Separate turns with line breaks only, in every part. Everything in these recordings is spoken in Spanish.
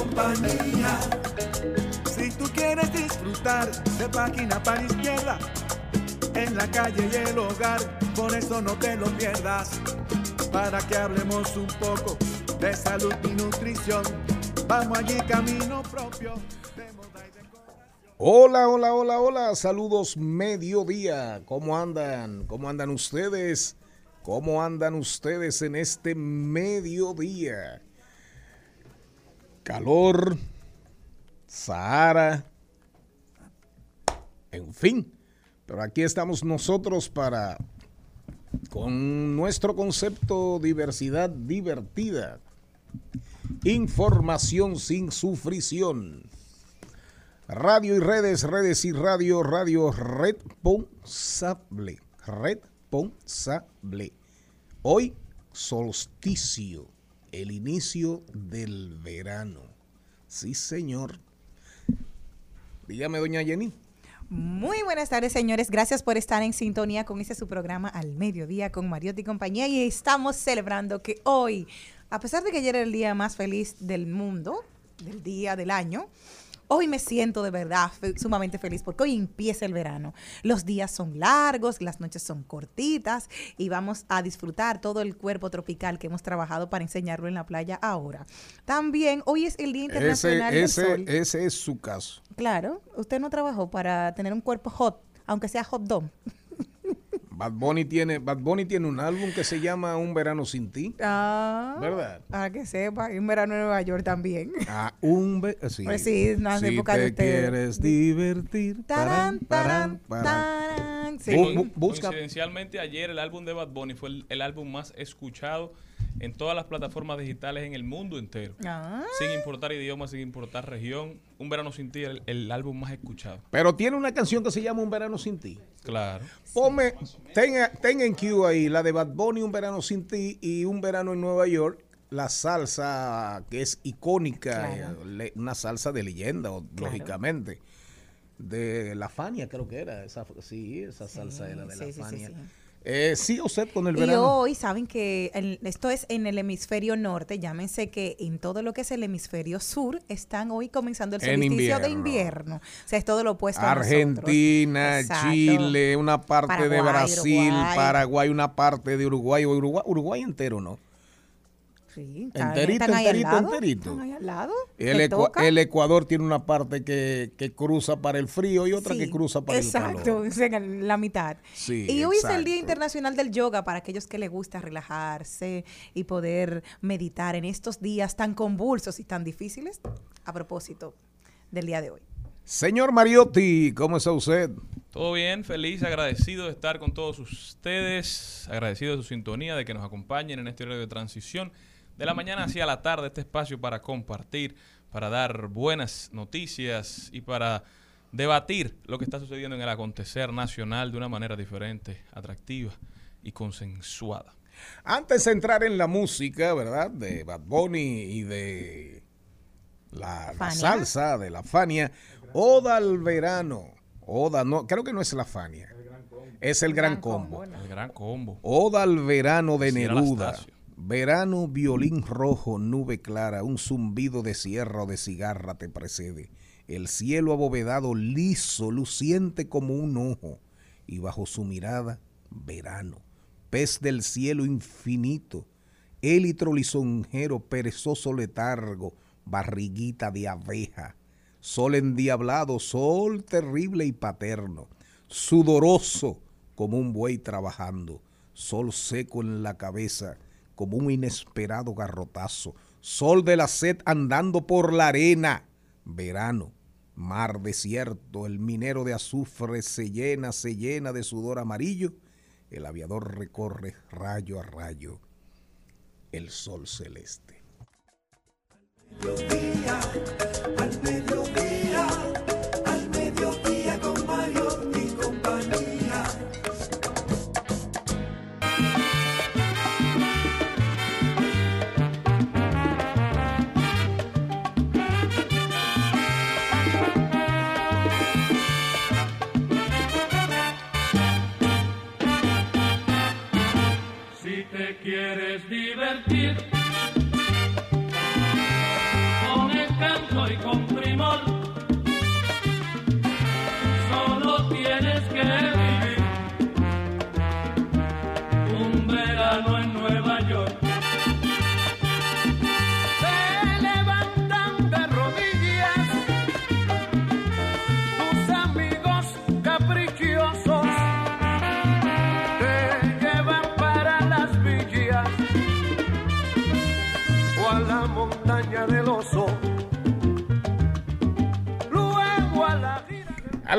compañía. Si tú quieres disfrutar de página para izquierda, en la calle y el hogar, por eso no te lo pierdas. Para que hablemos un poco de salud y nutrición, vamos allí camino propio.
Hola, hola, hola, hola, saludos mediodía. ¿Cómo andan? ¿Cómo andan ustedes? ¿Cómo andan ustedes en este mediodía? Calor, Sahara, en fin. Pero aquí estamos nosotros para, con nuestro concepto diversidad divertida, información sin sufrición. Radio y redes, redes y radio, radio responsable, responsable. Hoy, solsticio, el inicio del verano. Sí, señor. Dígame, doña Jenny.
Muy buenas tardes, señores. Gracias por estar en sintonía con este su programa al mediodía con Mariotti y compañía. Y estamos celebrando que hoy, a pesar de que ayer era el día más feliz del mundo, del día del año, hoy me siento de verdad fe- sumamente feliz porque hoy empieza el verano. Los días son largos, las noches son cortitas y vamos a disfrutar todo el cuerpo tropical que hemos trabajado para enseñarlo en la playa ahora. También hoy es el Día Internacional
Ese,
del
ese,
Sol.
ese es su caso.
Claro, usted no trabajó para tener un cuerpo hot, aunque sea hot dog.
Bad Bunny tiene, Bad Bunny tiene un álbum que se llama Un verano sin ti.
Ah,
¿Verdad?
Para que sepa, hay un verano en Nueva York también.
Ah, un ve- sí.
Pues sí, no
si
época de
te
ustedes.
quieres divertir.
Tarán, tarán, tarán. Sí.
Bu- bu- busca.
Coincidencialmente ayer el álbum de Bad Bunny fue el, el álbum más escuchado en todas las plataformas digitales en el mundo entero.
Ah,
Sin importar idioma, sin importar región. Un verano sin ti, el, el álbum más escuchado.
Pero tiene una canción que se llama Un verano sin ti.
Claro.
Ponme, tenga, tenga en Q ahí la de Bad Bunny, Un verano sin ti y Un verano en Nueva York. La salsa que es icónica,
Claro.
eh, le- una salsa de leyenda,
Claro.
lógicamente. De la Fania, creo que era. Esa, sí, esa salsa era de
sí,
la
sí, sí,
Fania.
sí.
Eh, sí, usted con el
Y
verano.
hoy saben que el- esto es en el hemisferio norte, llámense que en todo lo que es el hemisferio sur están hoy comenzando el solsticio de
invierno.
invierno. O sea, es todo lo opuesto a.
Argentina,
Exacto.
Chile, una parte de
Paraguay,
Brasil,
Uruguay.
Paraguay, una parte de Uruguay, Uruguay, Uruguay entero, ¿no?
Sí, están-
Enterito,
están ahí al
enterito,
lado,
enterito.
Están ahí al lado.
El, Ecuador tiene una parte que, que cruza para el frío y otra
Sí,
que cruza para el
Exacto,
calor.
en la mitad.
Sí,
y hoy es el
exacto.
Día Internacional del Yoga para aquellos que les gusta relajarse y poder meditar en estos días tan convulsos y tan difíciles. A propósito del día de hoy.
Señor Mariotti, ¿cómo está usted?
Todo bien, feliz, agradecido de estar con todos ustedes, agradecido de su sintonía, de que nos acompañen en este horario de transición de la mañana hacia la tarde, este espacio para compartir, para dar buenas noticias y para debatir lo que está sucediendo en el acontecer nacional de una manera diferente, atractiva y consensuada.
Antes de entrar en la música, ¿verdad? De Bad Bunny y de la, la salsa, de la Fania, Oda al verano. Oda, no, creo que no es la Fania. Es el gran combo.
El gran combo.
Oda al verano de Neruda. Verano, violín rojo, nube clara, un zumbido de sierra o de cigarra te precede. El cielo abovedado, liso, luciente como un ojo. y bajo su mirada, verano, pez del cielo infinito, élitro lisonjero, perezoso letargo, barriguita de abeja, sol endiablado, sol terrible y paterno, sudoroso como un buey trabajando, sol seco en la cabeza, como un inesperado garrotazo, sol de la sed andando por la arena, verano, mar desierto, el minero de azufre se llena, se llena de sudor amarillo, el aviador recorre rayo a rayo el sol celeste.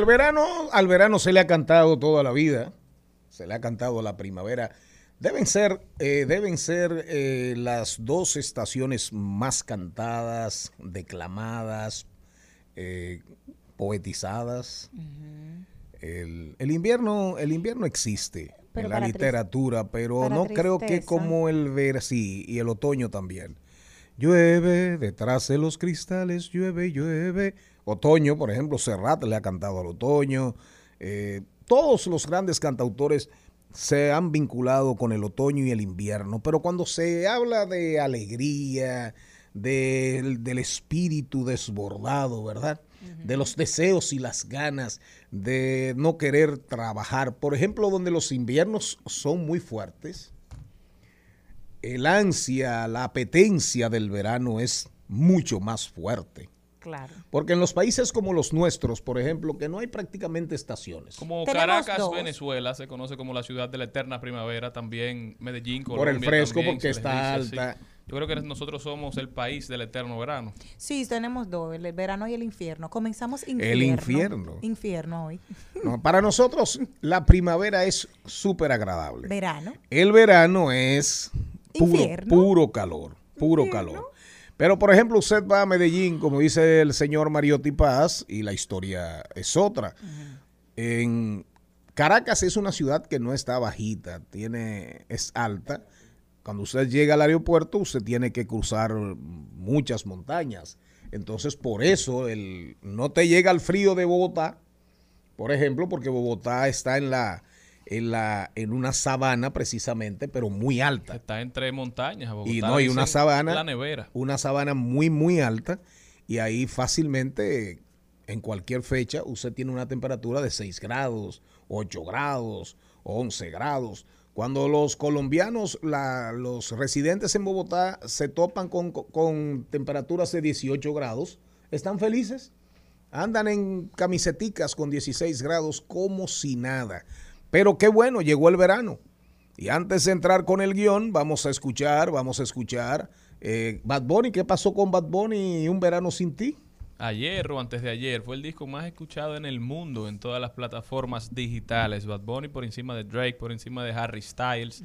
Al
verano,
al verano se le ha cantado toda la vida, se le ha cantado la primavera. Deben ser, eh, deben ser eh, las dos estaciones más cantadas, declamadas, eh, poetizadas. el, el invierno, el invierno existe
Pero
en la literatura, pero no creo que como el ver, sí, y el otoño también. Llueve detrás de los cristales, llueve, llueve. Otoño, por ejemplo, Serrat le ha cantado al otoño. Eh, todos los grandes cantautores se han vinculado con el otoño y el invierno, pero cuando se habla de alegría, del- del espíritu desbordado, ¿verdad? De los deseos y las ganas de no querer trabajar. Por ejemplo, donde los inviernos son muy fuertes, el ansia, la apetencia del verano es mucho más fuerte.
Claro.
Porque en los países como los nuestros, por ejemplo, que no hay prácticamente estaciones.
Como
Tenemos
Caracas,
dos.
Venezuela, se conoce como la ciudad de la eterna primavera, también Medellín,
Por
Colombia.
el fresco,
también
porque está
dice
alta.
Yo creo que nosotros somos el país del eterno verano.
Sí, tenemos dos, el verano y el infierno. Comenzamos infierno.
El infierno.
Infierno hoy.
No, para nosotros, la primavera es súper agradable.
Verano.
El verano es puro,
Infierno.
puro calor, puro calor. Pero, por ejemplo, usted va a Medellín, como dice el señor Mariotti Paz, y la historia es otra. En Caracas es una ciudad que no está bajita, tiene, es alta. Cuando usted llega al aeropuerto, usted tiene que cruzar muchas montañas. Entonces, por eso el, no te llega el frío de Bogotá, por ejemplo, porque Bogotá está en la, en la, en una sabana precisamente, pero muy alta.
Está entre montañas. Bogotá
Y no, y una sabana.
La nevera.
Una sabana muy, muy alta. Y ahí fácilmente, en cualquier fecha, usted tiene una temperatura de 6 grados, 8 grados, 11 grados. Cuando los colombianos, la- los residentes en Bogotá se topan con, con temperaturas de 18 grados, están felices. Andan en camiseticas con 16 grados como si nada. Pero qué bueno, llegó el verano. Y antes de entrar con el guion, vamos a escuchar, vamos a escuchar eh, Bad Bunny. ¿Qué pasó con Bad Bunny y Un Verano Sin Ti?
Ayer o antes de ayer fue el disco más escuchado en el mundo en todas las plataformas digitales. Bad Bunny por encima de Drake, por encima de Harry Styles.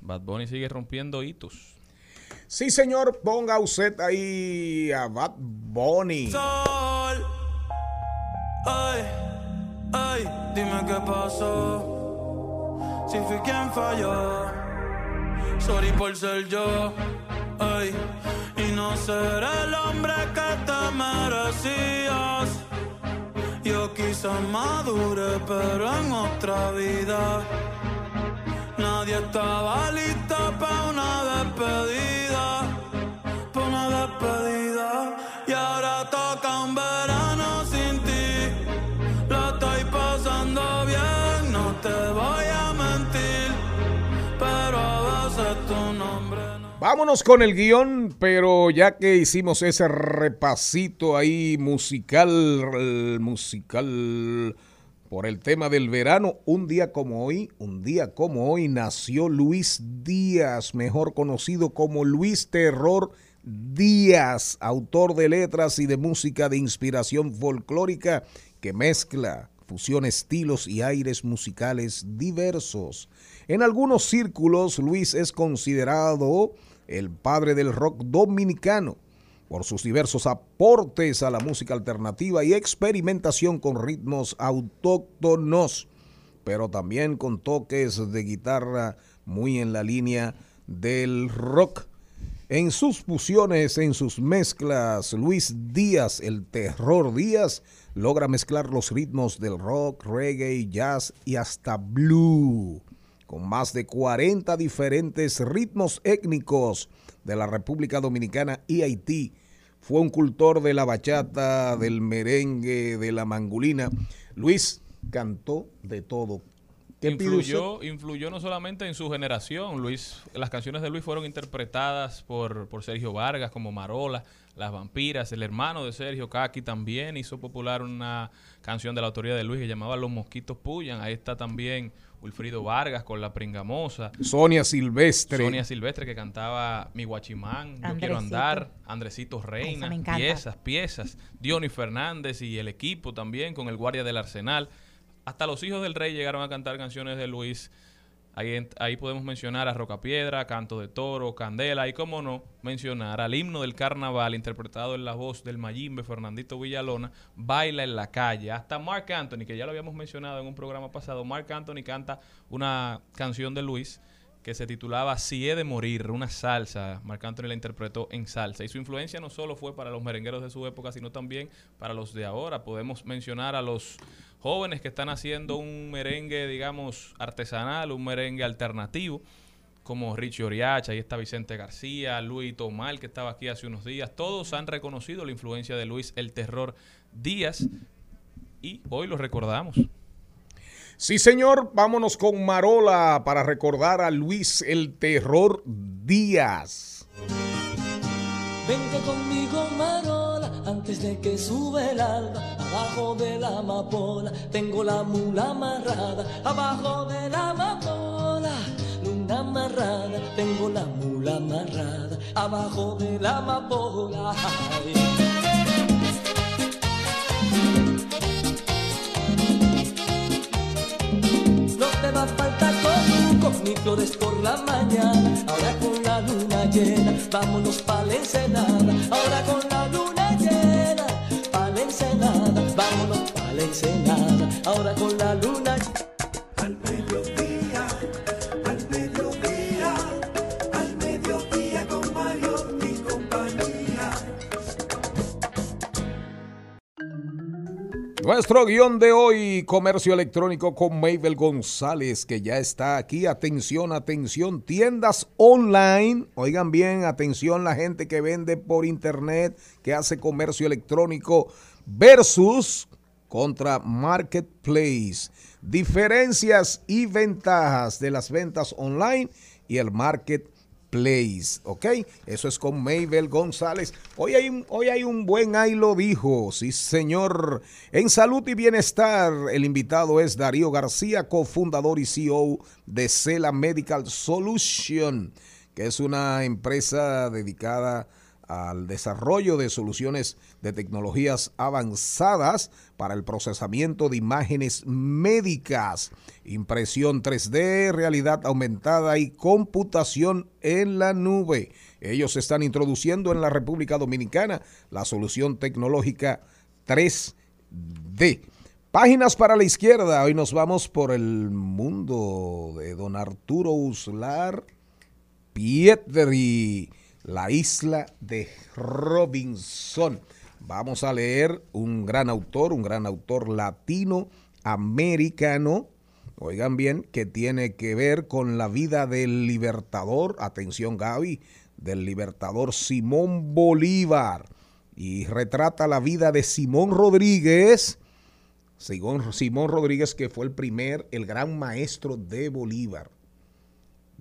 Bad Bunny sigue rompiendo hitos.
Sí, señor, ponga usted ahí a Bad Bunny.
Sol. Ay, ay, dime qué pasó. Si fui quien falló. Sorry por ser yo. Ay, y no ser el hombre que te merecías. Yo quizás madure, pero en otra vida. Nadie estaba listo para una despedida. Pa' una despedida.
Vámonos con el guion, pero ya que hicimos ese repasito ahí musical, musical por el tema del verano, un día como hoy, un día como hoy nació Luis Díaz, mejor conocido como Luis Terror Díaz, autor de letras y de música de inspiración folclórica que mezcla, fusiona estilos y aires musicales diversos. En algunos círculos, Luis es considerado el padre del rock dominicano por sus diversos aportes a la música alternativa y experimentación con ritmos autóctonos, pero también con toques de guitarra muy en la línea del rock. En sus fusiones, en sus mezclas, Luis Díaz, el terror Díaz, logra mezclar los ritmos del rock, reggae, jazz y hasta blue con más de 40 diferentes ritmos étnicos de la República Dominicana y Haití. Fue un cultor de la bachata, del merengue, de la mangulina. Luis cantó de todo. ¿Qué pide
Influyó, influyó no solamente en su generación. Luis, las canciones de Luis fueron interpretadas por, por Sergio Vargas como Marola, Las Vampiras. El hermano de Sergio, Kaki, también hizo popular una canción de la autoría de Luis que llamaba Los Mosquitos Puyan. Ahí está también Wilfrido Vargas con La Pringamosa.
Sonia Silvestre.
Sonia Silvestre que cantaba Mi Guachimán, Yo Quiero. Andar, Andresito Reina,
Esa
piezas, piezas. Diony Fernández y el equipo también con el Guardia del Arsenal. Hasta los hijos del rey llegaron a cantar canciones de Luis. Ahí, ahí podemos mencionar a Rocapiedra, Canto de Toro, Candela y, cómo no, mencionar al himno del carnaval interpretado en la voz del Mayimbe, Fernandito Villalona, Baila en la calle. Hasta Mark Anthony, que ya lo habíamos mencionado en un programa pasado, Mark Anthony canta una canción de Luis que se titulaba Si he de morir, una salsa. Marc Anthony la interpretó en salsa. Y su influencia no solo fue para los merengueros de su época, sino también para los de ahora. Podemos mencionar a los jóvenes que están haciendo un merengue, digamos, artesanal, un merengue alternativo, como Richie Oriacha, ahí está Vicente García, Luis Tomal, que estaba aquí hace unos días. Todos han reconocido la influencia de Luis El Terror Díaz y hoy lo recordamos.
Sí, señor, vámonos con Marola para recordar a Luis el Terror Díaz.
Vente conmigo, Marola, antes de que sube el alba. Abajo de la amapola tengo la mula amarrada. Abajo de la amapola, luna amarrada, tengo la mula amarrada. Abajo de la amapola. ay. No te va a faltar con mis flores por la mañana. Ahora con la luna llena, vámonos pa' la ensenada. Ahora con la luna llena, pa' la ensenada. Vámonos pa' la. Ahora con la luna
Al
Nuestro guion de hoy, comercio electrónico con Mabel González, que ya está aquí. Atención, atención, tiendas online. Oigan bien, atención la gente que vende por internet, que hace comercio electrónico versus contra Marketplace. Diferencias y ventajas de las ventas online y el Marketplace. ¿Ok? Eso es con Mabel González. Hoy hay, un, hoy hay un buen ahí lo dijo, sí señor. En salud y bienestar, el invitado es Darío García, cofundador y CEO de Cela Medical Solution, que es una empresa dedicada al desarrollo de soluciones de tecnologías avanzadas para el procesamiento de imágenes médicas, impresión 3D, realidad aumentada y computación en la nube. Ellos están introduciendo en la República Dominicana la solución tecnológica 3D. Páginas para la izquierda. Hoy nos vamos por el mundo de don Arturo Uslar Pietri, la isla de Robinson. Vamos a leer un gran autor, un gran autor latinoamericano, oigan bien, que tiene que ver con la vida del libertador, atención Gaby, del libertador Simón Bolívar. Y retrata la vida de Simón Rodríguez, Simón, Simón Rodríguez que fue el primer, el gran maestro de Bolívar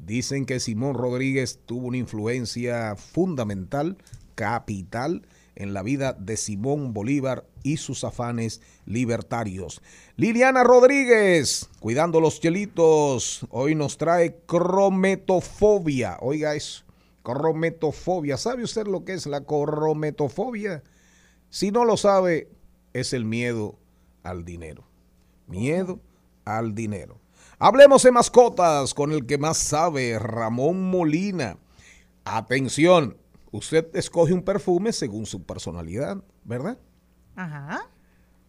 Dicen que Simón Rodríguez tuvo una influencia fundamental, capital, en la vida de Simón Bolívar y sus afanes libertarios. Liliana Rodríguez, cuidando los chelitos, hoy nos trae crometofobia. Oiga eso, crometofobia. ¿Sabe usted lo que es la crometofobia? Si no lo sabe, es el miedo al dinero. Miedo al dinero. Hablemos de mascotas con el que más sabe, Ramón Molina. Atención, usted escoge un perfume según su personalidad, ¿verdad?
Ajá.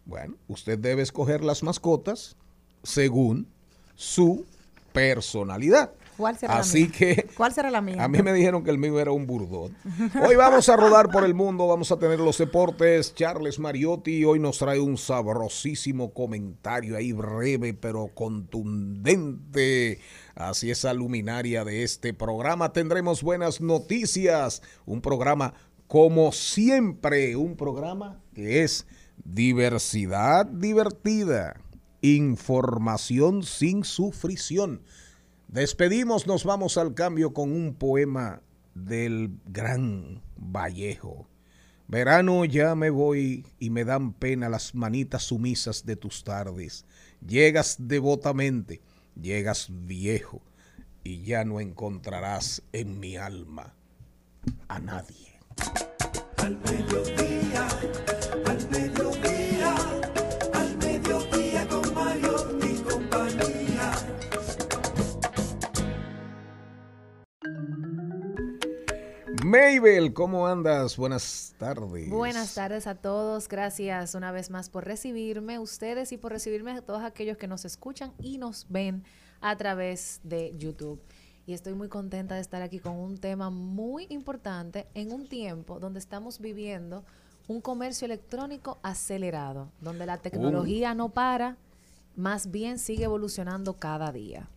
Bueno, usted debe escoger las mascotas según su personalidad.
¿Cuál será
Así
la mía?
que
¿Cuál será la mía?
a mí me dijeron que el mío era un burdón. Hoy vamos a rodar por el mundo, vamos a tener los deportes. Charles Mariotti hoy nos trae un sabrosísimo comentario ahí breve pero contundente. Así esa luminaria de este programa. Tendremos buenas noticias. Un programa como siempre, un programa que es diversidad divertida, información sin sufrición. Despedimos, nos vamos al cambio con un poema del gran Vallejo. Verano ya me voy y me dan pena las manitas sumisas de tus tardes. Llegas devotamente, llegas viejo y ya no encontrarás en mi alma a nadie.
Al
Mabel, ¿cómo andas? Buenas tardes.
Buenas tardes a todos. Gracias una vez más por recibirme, ustedes y por recibirme a todos aquellos que nos escuchan y nos ven a través de YouTube. Y estoy muy contenta de estar aquí con un tema muy importante en un tiempo donde estamos viviendo un comercio electrónico acelerado, donde la tecnología no para, más bien sigue evolucionando cada día.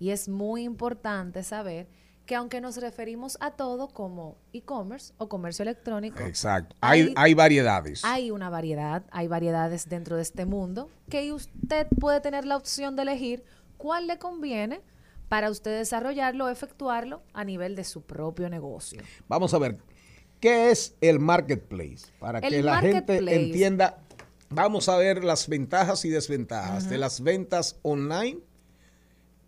Y es muy importante saber que aunque nos referimos a todo como e-commerce o comercio electrónico,
Exacto. Hay,
Hay-
hay variedades.
hay una variedad, hay variedades dentro de este mundo que usted puede tener la opción de elegir cuál le conviene para usted desarrollarlo o efectuarlo a nivel de su propio negocio.
Vamos a ver, ¿qué es el marketplace? Para
El
que la gente entienda, vamos a ver las ventajas y desventajas de las ventas online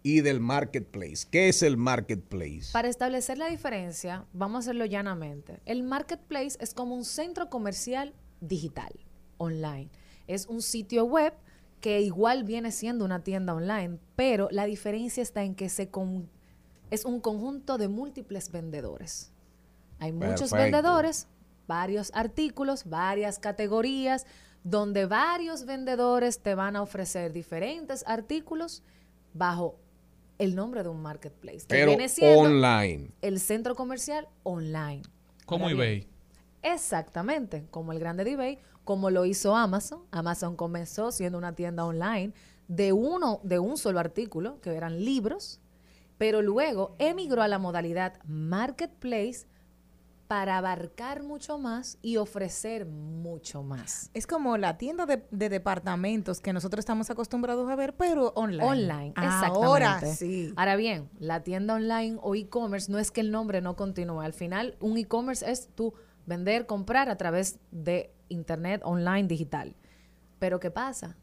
y del marketplace. ¿Qué es el marketplace?
Para establecer la diferencia, vamos a hacerlo llanamente. El marketplace es como un centro comercial digital, online. Es un sitio web que igual viene siendo una tienda online, pero la diferencia está en que se con- es un conjunto de múltiples vendedores. Hay muchos
Perfecto.
vendedores, varios artículos, varias categorías, donde varios vendedores te van a ofrecer diferentes artículos bajo el nombre de un marketplace. que
Pero
viene siendo
online.
el centro comercial online.
Como eBay.
Exactamente, como el grande de eBay, como lo hizo Amazon. Amazon comenzó siendo una tienda online de uno, de un solo artículo, que eran libros, pero luego emigró a la modalidad marketplace para abarcar mucho más y ofrecer mucho más.
Es como la tienda de, de departamentos que nosotros estamos acostumbrados a ver, pero online.
Online, exactamente.
Ahora sí.
Ahora bien, la tienda online o e-commerce no es que el nombre no continúe. Al final, un e-commerce es tú vender, comprar a través de internet online digital. Pero ¿qué pasa?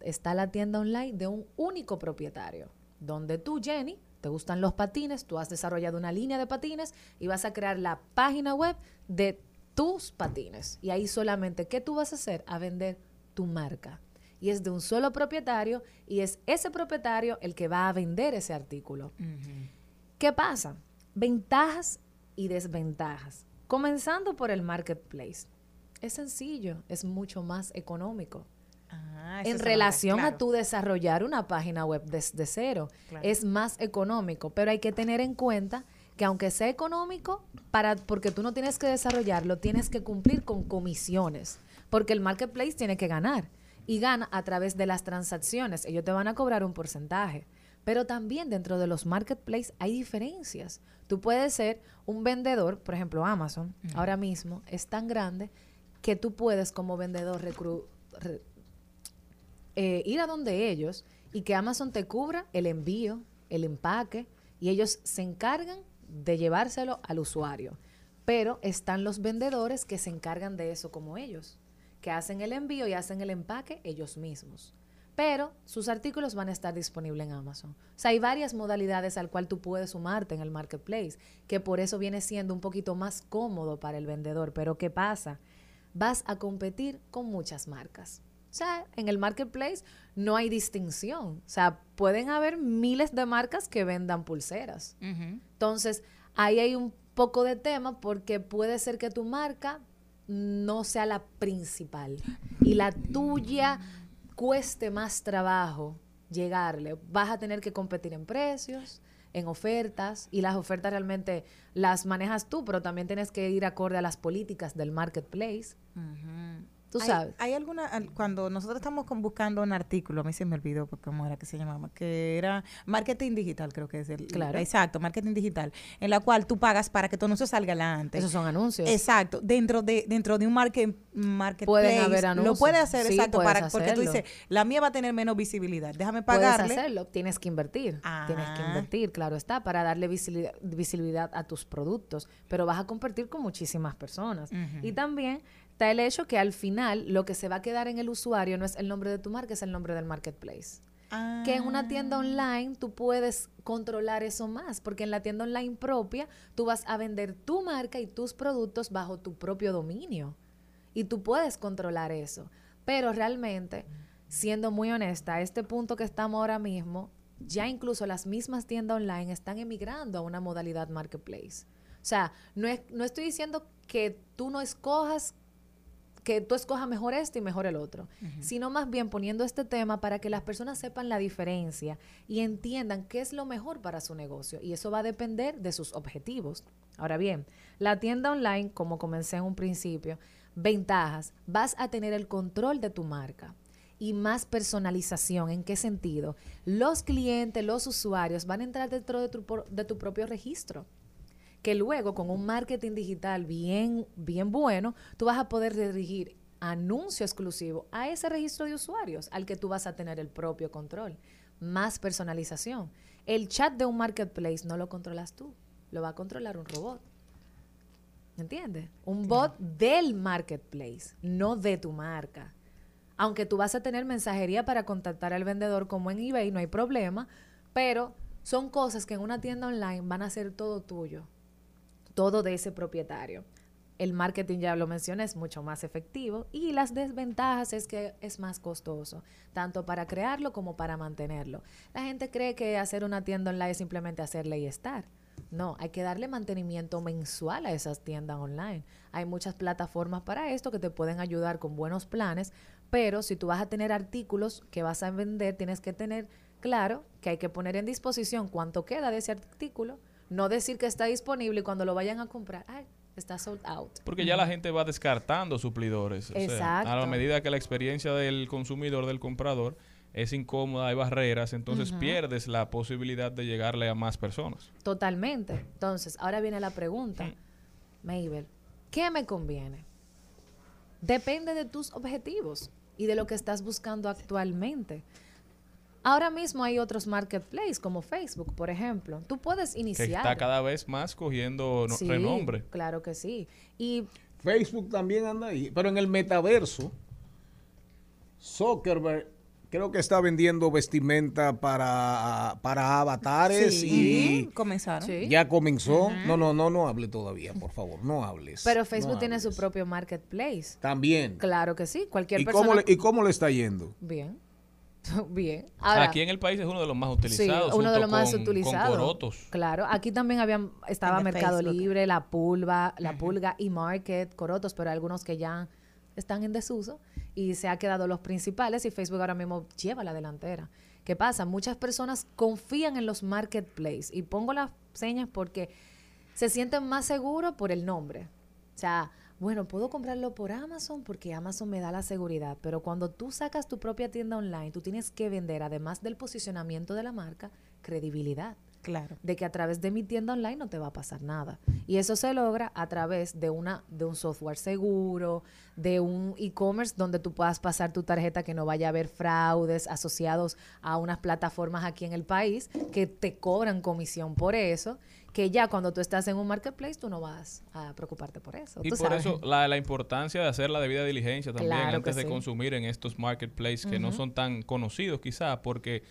Está la tienda online de un único propietario, donde tú, Jenny, te gustan los patines, tú has desarrollado una línea de patines y vas a crear la página web de tus patines. Y ahí solamente, ¿qué tú vas a hacer? A vender tu marca. Y es de un solo propietario y es ese propietario el que va a vender ese artículo. ¿Qué pasa? Ventajas y desventajas. Comenzando por el marketplace. Es sencillo, es mucho más económico.
Ah,
en relación a tú desarrollar una página web desde cero,
Claro.
es más económico, pero hay que tener en cuenta que aunque sea económico, para, porque tú no tienes que desarrollarlo, tienes que cumplir con comisiones, porque el marketplace tiene que ganar y gana a través de las transacciones. Ellos te van a cobrar un porcentaje. Pero también dentro de los marketplaces hay diferencias. Tú puedes ser un vendedor, por ejemplo, Amazon, ahora mismo es tan grande que tú puedes como vendedor recru- re- eh, ir a donde ellos y que Amazon te cubra el envío, el empaque y ellos se encargan de llevárselo al usuario. Pero están los vendedores que se encargan de eso como ellos, que hacen el envío y hacen el empaque ellos mismos. Pero sus artículos van a estar disponibles en Amazon. O sea, hay varias modalidades al cual tú puedes sumarte en el marketplace, que por eso viene siendo un poquito más cómodo para el vendedor. Pero ¿qué pasa? Vas a competir con muchas marcas. O sea, en el marketplace no hay distinción. O sea, pueden haber miles de marcas que vendan pulseras. Entonces, ahí hay un poco de tema porque puede ser que tu marca no sea la principal y la tuya cueste más trabajo llegarle. Vas a tener que competir en precios, en ofertas, y las ofertas realmente las manejas tú, pero también tienes que ir acorde a las políticas del marketplace. Tú sabes.
Hay, alguna, al- cuando nosotros estamos con- buscando un artículo, a mí se me olvidó porque cómo era que se llamaba, que era marketing digital, creo que es el.
Claro.
Exacto, marketing digital, en la cual tú pagas para que tu anuncio salga adelante.
Esos son anuncios.
Exacto, dentro de dentro de un market, marketplace.
Pueden haber
Lo
anuncios.
puede hacer,
Sí,
exacto,
puedes
para, porque tú dices, la mía va a tener menos visibilidad, déjame
Puedes
pagarle.
hacerlo, tienes que invertir. Tienes que
Ah.
invertir, claro está, para darle visibilidad, visibilidad a tus productos, pero vas a competir con muchísimas personas. Y también está el hecho que al final lo que se va a quedar en el usuario no es el nombre de tu marca, es el nombre del marketplace. Que en una tienda online tú puedes controlar eso más, porque en la tienda online propia tú vas a vender tu marca y tus productos bajo tu propio dominio. Y tú puedes controlar eso. Pero realmente, siendo muy honesta, a este punto que estamos ahora mismo, ya incluso las mismas tiendas online están emigrando a una modalidad marketplace. O sea, no, es, no estoy diciendo que tú no escojas que tú escojas mejor este y mejor el otro, sino más bien poniendo este tema para que las personas sepan la diferencia y entiendan qué es lo mejor para su negocio. Y eso va a depender de sus objetivos. Ahora bien, la tienda online, como comencé en un principio, ventajas, vas a tener el control de tu marca y más personalización. ¿En qué sentido? Los clientes, los usuarios van a entrar dentro de tu, de tu propio registro que luego con un marketing digital bien, bien bueno, tú vas a poder dirigir anuncio exclusivo a ese registro de usuarios al que tú vas a tener el propio control. Más personalización. El chat de un marketplace no lo controlas tú, lo va a controlar un robot. ¿Me entiendes? Un bot del marketplace, no de tu marca. Aunque tú vas a tener mensajería para contactar al vendedor como en eBay, no hay problema, pero son cosas que en una tienda online van a ser todo tuyo todo de ese propietario. El marketing, ya lo mencioné, es mucho más efectivo y las desventajas es que es más costoso, tanto para crearlo como para mantenerlo. La gente cree que hacer una tienda online es simplemente hacerle y estar. No, hay que darle mantenimiento mensual a esas tiendas online. Hay muchas plataformas para esto que te pueden ayudar con buenos planes, pero si tú vas a tener artículos que vas a vender, tienes que tener claro que hay que poner en disposición cuánto queda de ese artículo, no decir que está disponible y cuando lo vayan a comprar, ay, está sold out.
Porque ya la gente va descartando suplidores. O sea, a
Exacto.
la medida que la experiencia del consumidor, del comprador, es incómoda, hay barreras, entonces pierdes la posibilidad de llegarle a más personas.
Totalmente. Entonces, ahora viene la pregunta. Mabel, ¿qué me conviene? Depende de tus objetivos y de lo que estás buscando actualmente. Ahora mismo hay otros marketplaces como Facebook, por ejemplo. Tú puedes
Que
iniciar.
está cada vez más cogiendo no-
Sí,
renombre.
Claro que sí. Y
Facebook también anda ahí, pero en el metaverso, Zuckerberg creo que está vendiendo vestimenta para, para avatares
Sí,
y
comenzaron.
Sí.
ya comenzó. No, no, no, no hable todavía, por favor, no hables.
pero
no
Facebook tiene su propio marketplace.
También.
Claro que sí. Cualquier
¿Y
persona.
cómo, le, ¿Y cómo le está yendo?
Bien. Bien. Ahora,
Aquí en el país es uno de los más
Sí,
utilizados.
uno de los más
con-
utilizados.
Con corotos.
Claro, aquí también habían, estaba Mercado
Facebook.
Libre, La Pulga, La Pulga y Market, Corotos, pero hay algunos que ya están en desuso y se ha quedado los principales y Facebook ahora mismo lleva la delantera. ¿Qué pasa? Muchas personas confían en los marketplaces y pongo las señas porque se sienten más seguros por el nombre. O sea, bueno, puedo comprarlo por Amazon porque Amazon me da la seguridad, pero cuando tú sacas tu propia tienda online, tú tienes que vender, además del posicionamiento de la marca, credibilidad.
Claro.
de que a través de mi tienda online no te va a pasar nada. Y eso se logra a través de una de un software seguro, de un e-commerce donde tú puedas pasar tu tarjeta que no vaya a haber fraudes asociados a unas plataformas aquí en el país que te cobran comisión por eso, que ya cuando tú estás en un marketplace tú no vas a preocuparte por eso.
Y
tú
por
sabes.
eso la, la importancia de hacer la debida diligencia también
Claro
antes de
sí.
consumir en estos marketplaces que no son tan conocidos quizás porque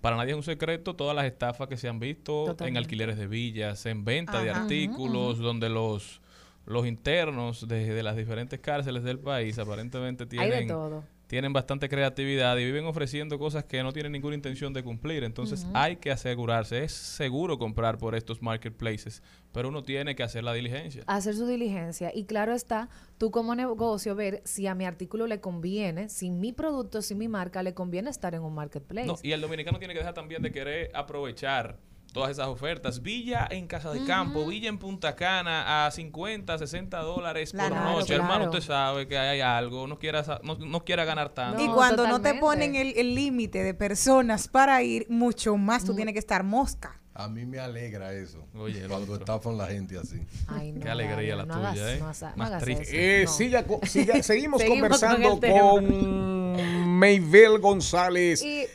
para nadie es un secreto todas las estafas que se han visto en alquileres de villas, en venta de
Ajá.
artículos, donde los los internos de, de las diferentes cárceles del país aparentemente
Hay
tienen
de todo.
Tienen bastante creatividad y viven ofreciendo cosas que no tienen ninguna intención de cumplir. Entonces hay que asegurarse. Es seguro comprar por estos marketplaces, pero uno tiene que hacer la diligencia.
hacer su diligencia y claro está, tú como negocio ver si a mi artículo le conviene, si mi producto, si mi marca le conviene estar en un marketplace.
No, y el dominicano tiene que dejar también de querer aprovechar todas esas ofertas. Villa en Casa de Campo, Villa en Punta Cana a 50, 60 dólares por
Claro,
noche. Hermano, usted sabe que hay algo, no quiera, no, no quiera ganar tanto.
y cuando no te ponen el el límite de personas para ir, mucho más
Mm.
tú tienes que estar mosca.
A mí me alegra eso.
Oye,
cuando estafan la gente así.
Ay, no,
Qué alegría la
no
tuya,
hagas-
¿eh?
no hagas- no
Más
hagas
triste.
eso,
Eh,
no.
siga siga- seguimos,
Seguimos
conversando
con el tema.
con Maybel González.
Y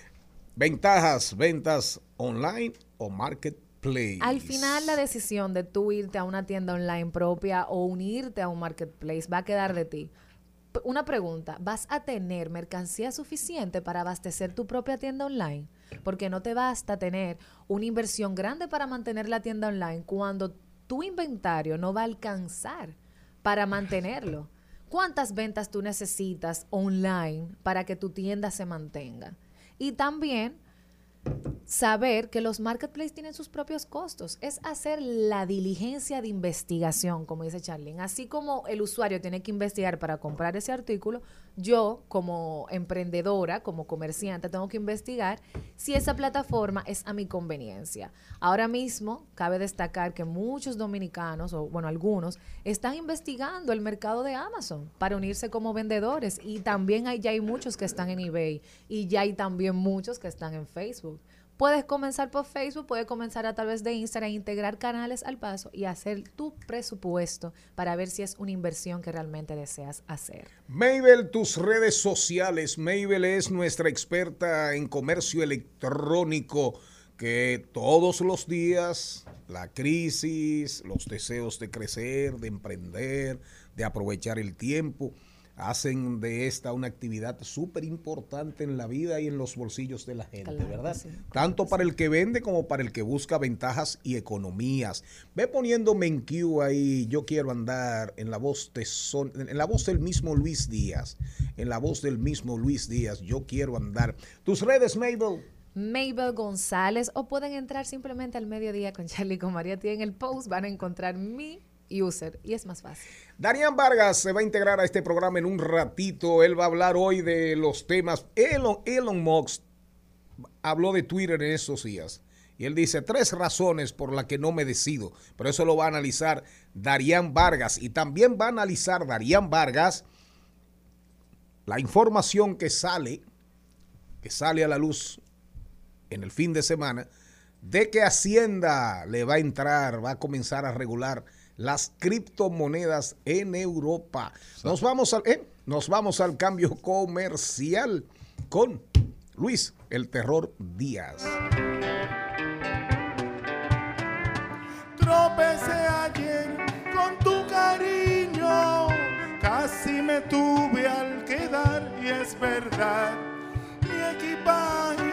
Ventajas, ventas online marketplace.
al final la decisión de tú irte a una tienda online propia o unirte a un marketplace va a quedar de ti. Una pregunta, ¿vas a tener mercancía suficiente para abastecer tu propia tienda online? Porque no te basta tener una inversión grande para mantener la tienda online cuando tu inventario no va a alcanzar para mantenerlo. ¿Cuántas ventas tú necesitas online para que tu tienda se mantenga? Y también saber que los marketplaces tienen sus propios costos. Es hacer la diligencia de investigación, como dice Charlene. Así como el usuario tiene que investigar para comprar ese artículo, yo como emprendedora, como comerciante, tengo que investigar si esa plataforma es a mi conveniencia. Ahora mismo, cabe destacar que muchos dominicanos, o bueno, algunos, están investigando el mercado de Amazon para unirse como vendedores y también hay, ya hay muchos que están en eBay y ya hay también muchos que están en Facebook. Puedes comenzar por Facebook, puedes comenzar a través de Instagram, integrar canales al paso y hacer tu presupuesto para ver si es una inversión que realmente deseas hacer.
Mabel, tus redes sociales. Mabel es nuestra experta en comercio electrónico que todos los días la crisis, los deseos de crecer, de emprender, de aprovechar el tiempo, hacen de esta una actividad súper importante en la vida y en los bolsillos de la gente,
Claro
¿verdad?
sí, claro
Tanto para el que vende como para el que busca ventajas y economías. Ve poniéndome en Q ahí, yo quiero andar en la voz de son, en la voz del mismo Luis Díaz, en la voz del mismo Luis Díaz, yo quiero andar. Tus redes, Mabel.
Mabel González o pueden entrar simplemente al mediodía con Charlie y con María en el post, van a encontrar mi user y es más fácil.
Darian Vargas se va a integrar a este programa en un ratito. Él va a hablar hoy de los temas. Elon, Elon Musk habló de Twitter en esos días. Y él dice tres razones por las que no me decido. Pero eso lo va a analizar Darían Vargas. Y también va a analizar Darían Vargas la información que sale, que sale a la luz en el fin de semana, de que Hacienda le va a entrar, va a comenzar a regular las criptomonedas en Europa. Nos vamos al, eh, nos vamos al cambio comercial con Luis, el terror Díaz.
Tropecé ayer con tu cariño, casi me tuve al quedar y es verdad. Mi equipaje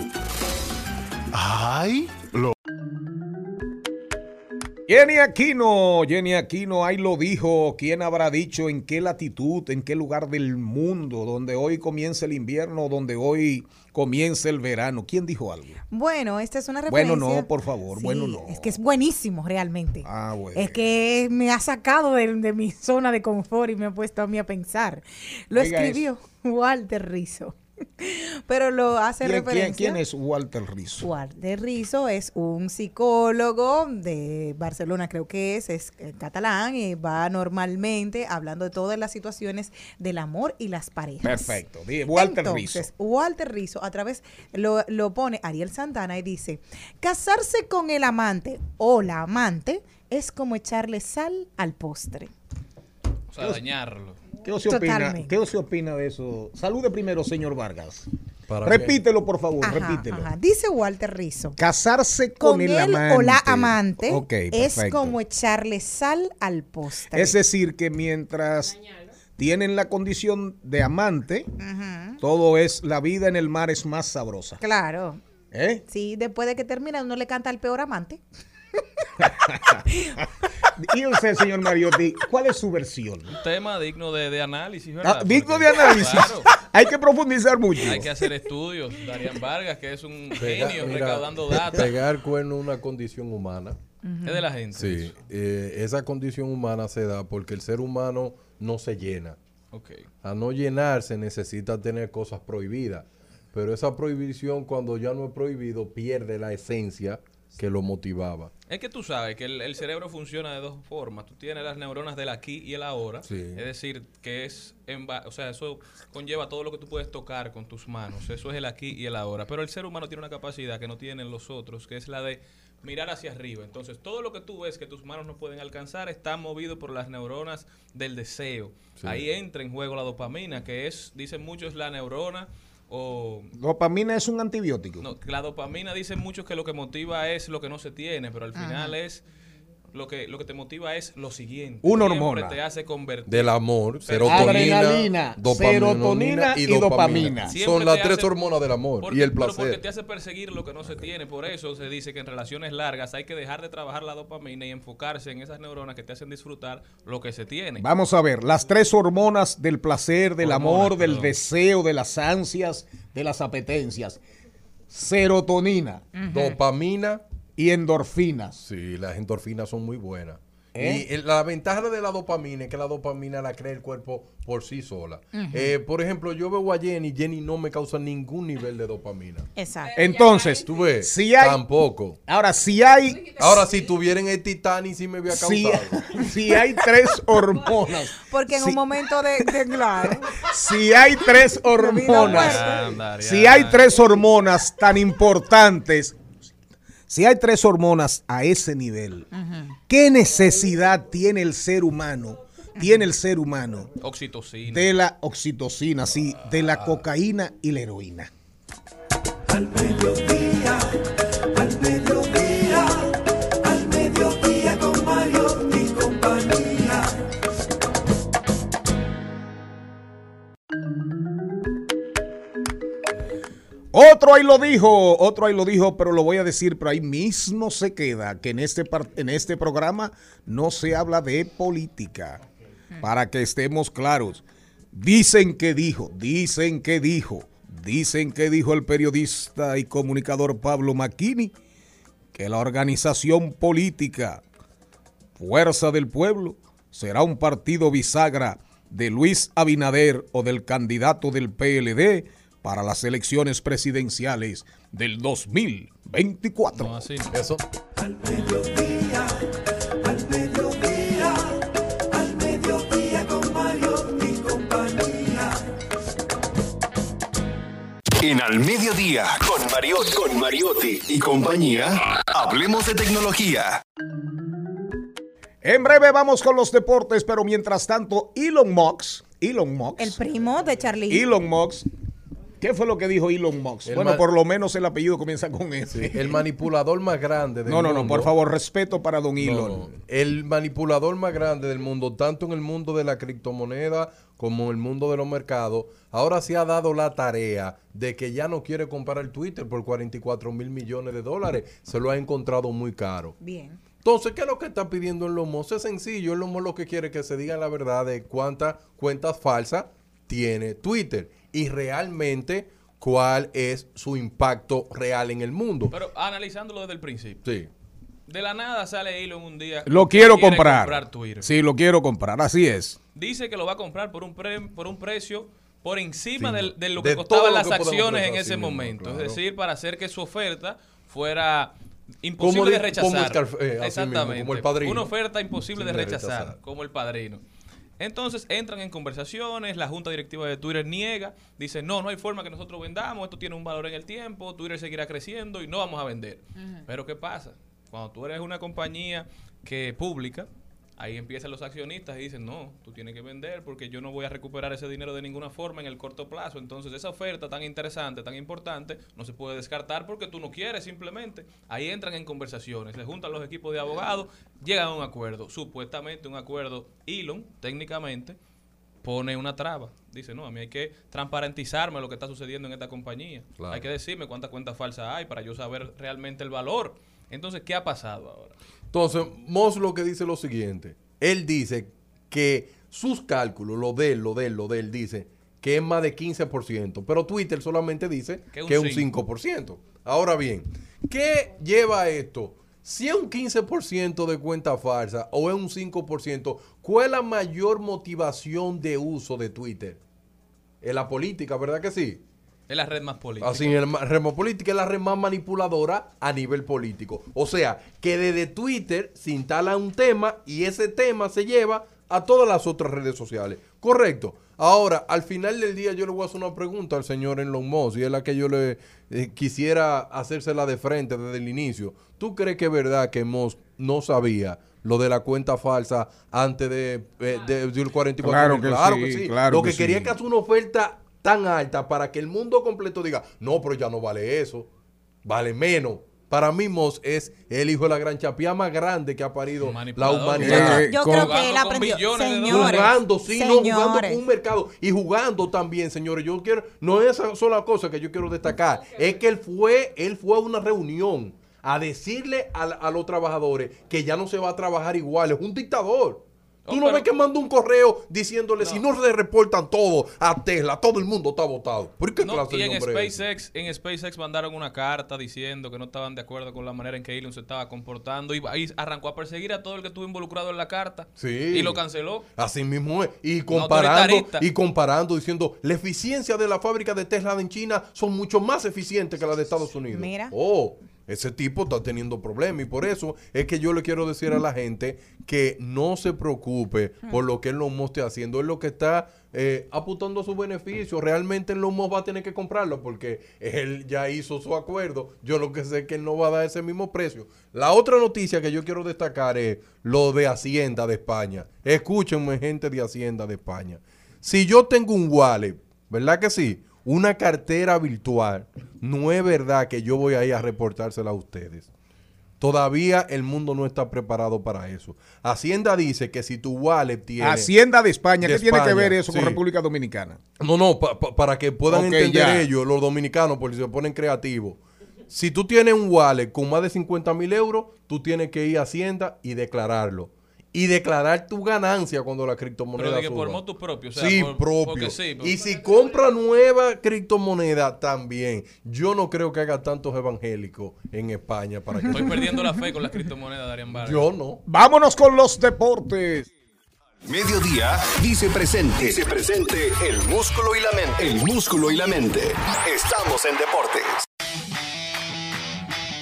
¡Ay! Lo
Jenny Aquino, Jenny Aquino, ahí lo dijo. ¿Quién habrá dicho en qué latitud, en qué lugar del mundo, donde hoy comienza el invierno, donde hoy comienza el verano? ¿Quién dijo algo?
Bueno, esta es una referencia.
Bueno, no, por favor,
Sí,
bueno, no.
Es que es buenísimo, realmente.
Ah, bueno.
Es que me ha sacado de, de mi zona de confort y me ha puesto a mí a pensar. Lo
Oiga
escribió Walter Rizzo. Pero lo hace
¿Quién, quién-
referencia.
quién es Walter Rizzo?
Walter Rizzo es un psicólogo de Barcelona, creo que es, es eh, catalán y va normalmente hablando de todas las situaciones del amor y las parejas.
Perfecto. Walter
Entonces,
Rizzo.
Walter Rizzo a través lo, lo pone Ariel Santana y dice, casarse con el amante o la amante es como echarle sal al postre.
O sea, dañarlo.
¿Qué se opina. ¿Qué se opina de eso? Salude primero, señor Vargas.
¿Para
Repítelo, por favor,
Ajá,
repítelo.
ajá. Dice Walter Rizzo.
Casarse con,
Con
el
él
amante.
o la amante es como echarle sal al postre.
Es decir, que mientras tienen la condición de amante,
Ujú.
todo es, la vida en el mar es más sabrosa.
Claro.
¿Eh?
Sí, después de que termina uno le canta al peor amante.
Y usted, señor Mariotti, ¿cuál es su versión?
Un tema digno de, de análisis, ¿verdad?
Ah, digno
Porque,
de análisis.
claro,
Hay que profundizar mucho.
hay que hacer estudios. Darían Vargas, que es un
Pega-
genio
mira,
recaudando datos.
Pegar cuerno es una condición humana.
Es de la gente.
Sí, eh, esa condición humana se da porque el ser humano no se llena.
Ok.
A no llenarse necesita tener cosas prohibidas. Pero esa prohibición cuando ya no es prohibido pierde la esencia que lo motivaba.
Es que tú sabes que el, el cerebro funciona de dos formas. Tú tienes las neuronas del aquí y el ahora.
Sí.
Es decir, que es, en o sea, eso conlleva todo lo que tú puedes tocar con tus manos. Eso es el aquí y el ahora. Pero el ser humano tiene una capacidad que no tienen los otros, que es la de mirar hacia arriba. Entonces, todo lo que tú ves que tus manos no pueden alcanzar está movido por las neuronas del deseo.
Sí.
Ahí entra en juego la dopamina, que es, dicen muchos, la neurona o
Dopamina es un antibiótico.
no, la dopamina dicen muchos que lo que motiva es lo que no se tiene, pero al final es lo que lo que te motiva es lo siguiente.
Una
Siempre
hormona.
te hace convertir.
Del amor, serotonina,
Adrenalina, serotonina y dopamina.
Son las tres
hace-
hormonas del amor
Porque-
y el
pero porque
placer.
te hace perseguir lo que no se tiene. Por eso se dice que en relaciones largas hay que dejar de trabajar la dopamina y enfocarse en esas neuronas que te hacen disfrutar lo que se tiene.
Vamos a ver, las tres hormonas del placer, del
Hormonas,
amor, del
perdón.
deseo, de las ansias, de las apetencias. Serotonina
Dopamina.
Y endorfinas.
Sí, las endorfinas son muy buenas.
¿Eh?
Y el- la ventaja de la dopamina es que la dopamina la crea el cuerpo por sí sola. Eh, por ejemplo, yo veo a Jenny, Jenny no me causa ningún nivel de dopamina.
Exacto.
Entonces,
¿Tú ves?
si hay,
Tampoco.
ahora si hay,
Ahora, si tuvieran el Titanic, sí me había
si,
causado.
si hay tres hormonas,
Porque en un momento de, de claro.
si hay tres hormonas, si hay tres hormonas tan importantes, si hay tres hormonas a ese nivel, ¿qué necesidad tiene el ser humano? Tiene el ser humano
Oxitocina.
de la oxitocina, sí, de la cocaína y la heroína.
Al
Otro ahí lo dijo, otro ahí lo dijo, pero lo voy a decir, pero ahí mismo se queda que en este, en este programa no se habla de política. Para que estemos claros. Dicen que dijo, dicen que dijo, dicen que dijo el periodista y comunicador Pablo Macchini que la organización política Fuerza del Pueblo será un partido bisagra de Luis Abinader o del candidato del PLD para las elecciones presidenciales del 2024.
No, así.
Eso.
Al mediodía, al mediodía, al mediodía con Mario y compañía.
En Al Mediodía, con Mariotti, con Mariotti y compañía, hablemos de tecnología.
En breve vamos con los deportes, pero mientras tanto, Elon Musk, Elon Musk,
El primo de Charlie.
Elon Musk, ¿qué fue lo que dijo Elon Musk?
El
bueno, por lo menos el apellido comienza con ese.
El manipulador más grande del
No, no,
mundo.
no, por favor, respeto para don
No,
Elon.
no. El manipulador más grande del mundo, tanto en el mundo de la criptomoneda como en el mundo de los mercados, ahora se ha dado la tarea de que ya no quiere comprar el Twitter por 44 mil millones de dólares. Se lo ha encontrado muy caro.
Bien.
Entonces, ¿qué es lo que está pidiendo el Lomo? Es sencillo, el Lomo lo que quiere es que se diga la verdad de cuántas cuentas falsas tiene Twitter y realmente cuál es su impacto real en el mundo.
Pero analizándolo desde el principio.
Sí.
De la nada sale Elon un día.
Lo quiero
quiere
comprar.
Twitter.
Sí, lo quiero comprar. Así es.
Dice que lo va a comprar por un, pre- por un precio por encima
Sí,
del- de, lo
de
que
todo
costaban
lo
las
que
acciones en ese
sí
momento.
claro.
Es decir, para hacer que su oferta fuera
Como
imposible de
como
rechazar.
Eh,
Exactamente.
mismo, como el padrino.
Una oferta imposible de
de
rechazar. como el padrino. Entonces entran en conversaciones, la junta directiva de Twitter niega, dice, no, no hay forma que nosotros vendamos, esto tiene un valor en el tiempo, Twitter seguirá creciendo y no vamos a vender. Pero ¿qué pasa? Cuando tú eres una compañía que pública, ahí empiezan los accionistas y dicen, no, tú tienes que vender porque yo no voy a recuperar ese dinero de ninguna forma en el corto plazo. Entonces esa oferta tan interesante, tan importante, no se puede descartar porque tú no quieres simplemente. Ahí entran en conversaciones, se juntan los equipos de abogados, llegan a un acuerdo, supuestamente un acuerdo. Elon, técnicamente, pone una traba. Dice, no, a mí hay que transparentizarme lo que está sucediendo en esta compañía.
Claro.
Hay que decirme cuántas cuentas falsas hay para yo saber realmente el valor. Entonces, ¿qué ha pasado ahora?
Entonces, Moss lo que dice es lo siguiente. Él dice que sus cálculos, lo de él, lo de él, lo de él, dice que es más de 15%, pero Twitter solamente dice
Que un
es un 5%. Ahora bien, ¿qué lleva a esto? Si es un 15% de cuenta falsa o es un 5%, ¿cuál es la mayor motivación de uso de Twitter? En la política, ¿verdad que sí?
Es la red más política.
Así, el ma- red más política es la red más manipuladora a nivel político. O sea, que desde Twitter se instala un tema y ese tema se lleva a todas las otras redes sociales. Correcto. Ahora, al final del día yo le voy a hacer una pregunta al señor Elon Musk y es la que yo le eh, quisiera hacérsela de frente desde el inicio. ¿Tú crees que es verdad que Musk no sabía lo de la cuenta falsa antes de, eh, de- del 44
Claro
mil?
que sí, claro
Lo
que
que, quería
sí.
es que hace una oferta tan alta para que el mundo completo diga, no, pero ya no vale eso, vale menos. Para mí Moss es el hijo de la gran chapía más grande que ha parido la humanidad.
Eh,
Yo creo que él aprendió. Señores,
jugando, sí, no, jugando con un mercado y jugando también, señores. Yo quiero, no es esa sola cosa que yo quiero destacar, es que él fue, él fue a una reunión a decirle a los trabajadores que ya no se va a trabajar igual, es un dictador. Tú no
pero-
ves que mandó un correo diciéndole si no se reportan todo a Tesla, todo el mundo está votado. ¿Por qué
No,
clase
y
de
en? SpaceX, en SpaceX mandaron una carta diciendo que no estaban de acuerdo con la manera en que Elon se estaba comportando y ahí arrancó a perseguir a todo el que estuvo involucrado en la carta
Sí.
y lo canceló.
Así mismo es. Y comparando, y comparando, diciendo, la eficiencia de la fábrica de Tesla en China son mucho más eficientes que la de Estados Unidos.
Mira.
Oh, ese tipo está teniendo problemas y por eso es que yo le quiero decir a la gente que no se preocupe por lo que él lo esté haciendo. Es lo que está eh, apuntando a su beneficio. Realmente el Musk va a tener que comprarlo porque él ya hizo su acuerdo. Yo lo que sé es que él no va a dar ese mismo precio. La otra noticia que yo quiero destacar es lo de Hacienda de España. Escúchenme, gente de Hacienda de España. Si yo tengo un wallet, ¿verdad que sí? Una cartera virtual, no es verdad que yo voy a ir a reportársela a ustedes. Todavía el mundo no está preparado para eso. Hacienda dice que si tu wallet tiene...
Hacienda de España.
de
¿Qué tiene que ver eso con. República Dominicana?
No, no, pa- pa- para que puedan entender
ya.
ellos, los dominicanos, porque se ponen creativos. Si tú tienes un wallet con más de 50 mil euros, tú tienes que ir a Hacienda y declararlo. Y declarar tu ganancia cuando la criptomoneda
Pero de que
suba.
por propio, o sea,
sí,
por-
propio.
porque
y si compra nueva criptomoneda también. Yo no creo que haga tantos evangélicos en España para que...
Estoy perdiendo la fe con las criptomonedas, Darían Vargas.
Yo no.
Vámonos con los deportes.
Mediodía dice presente. Dice presente el músculo y la mente. El músculo y la mente. Estamos en deportes.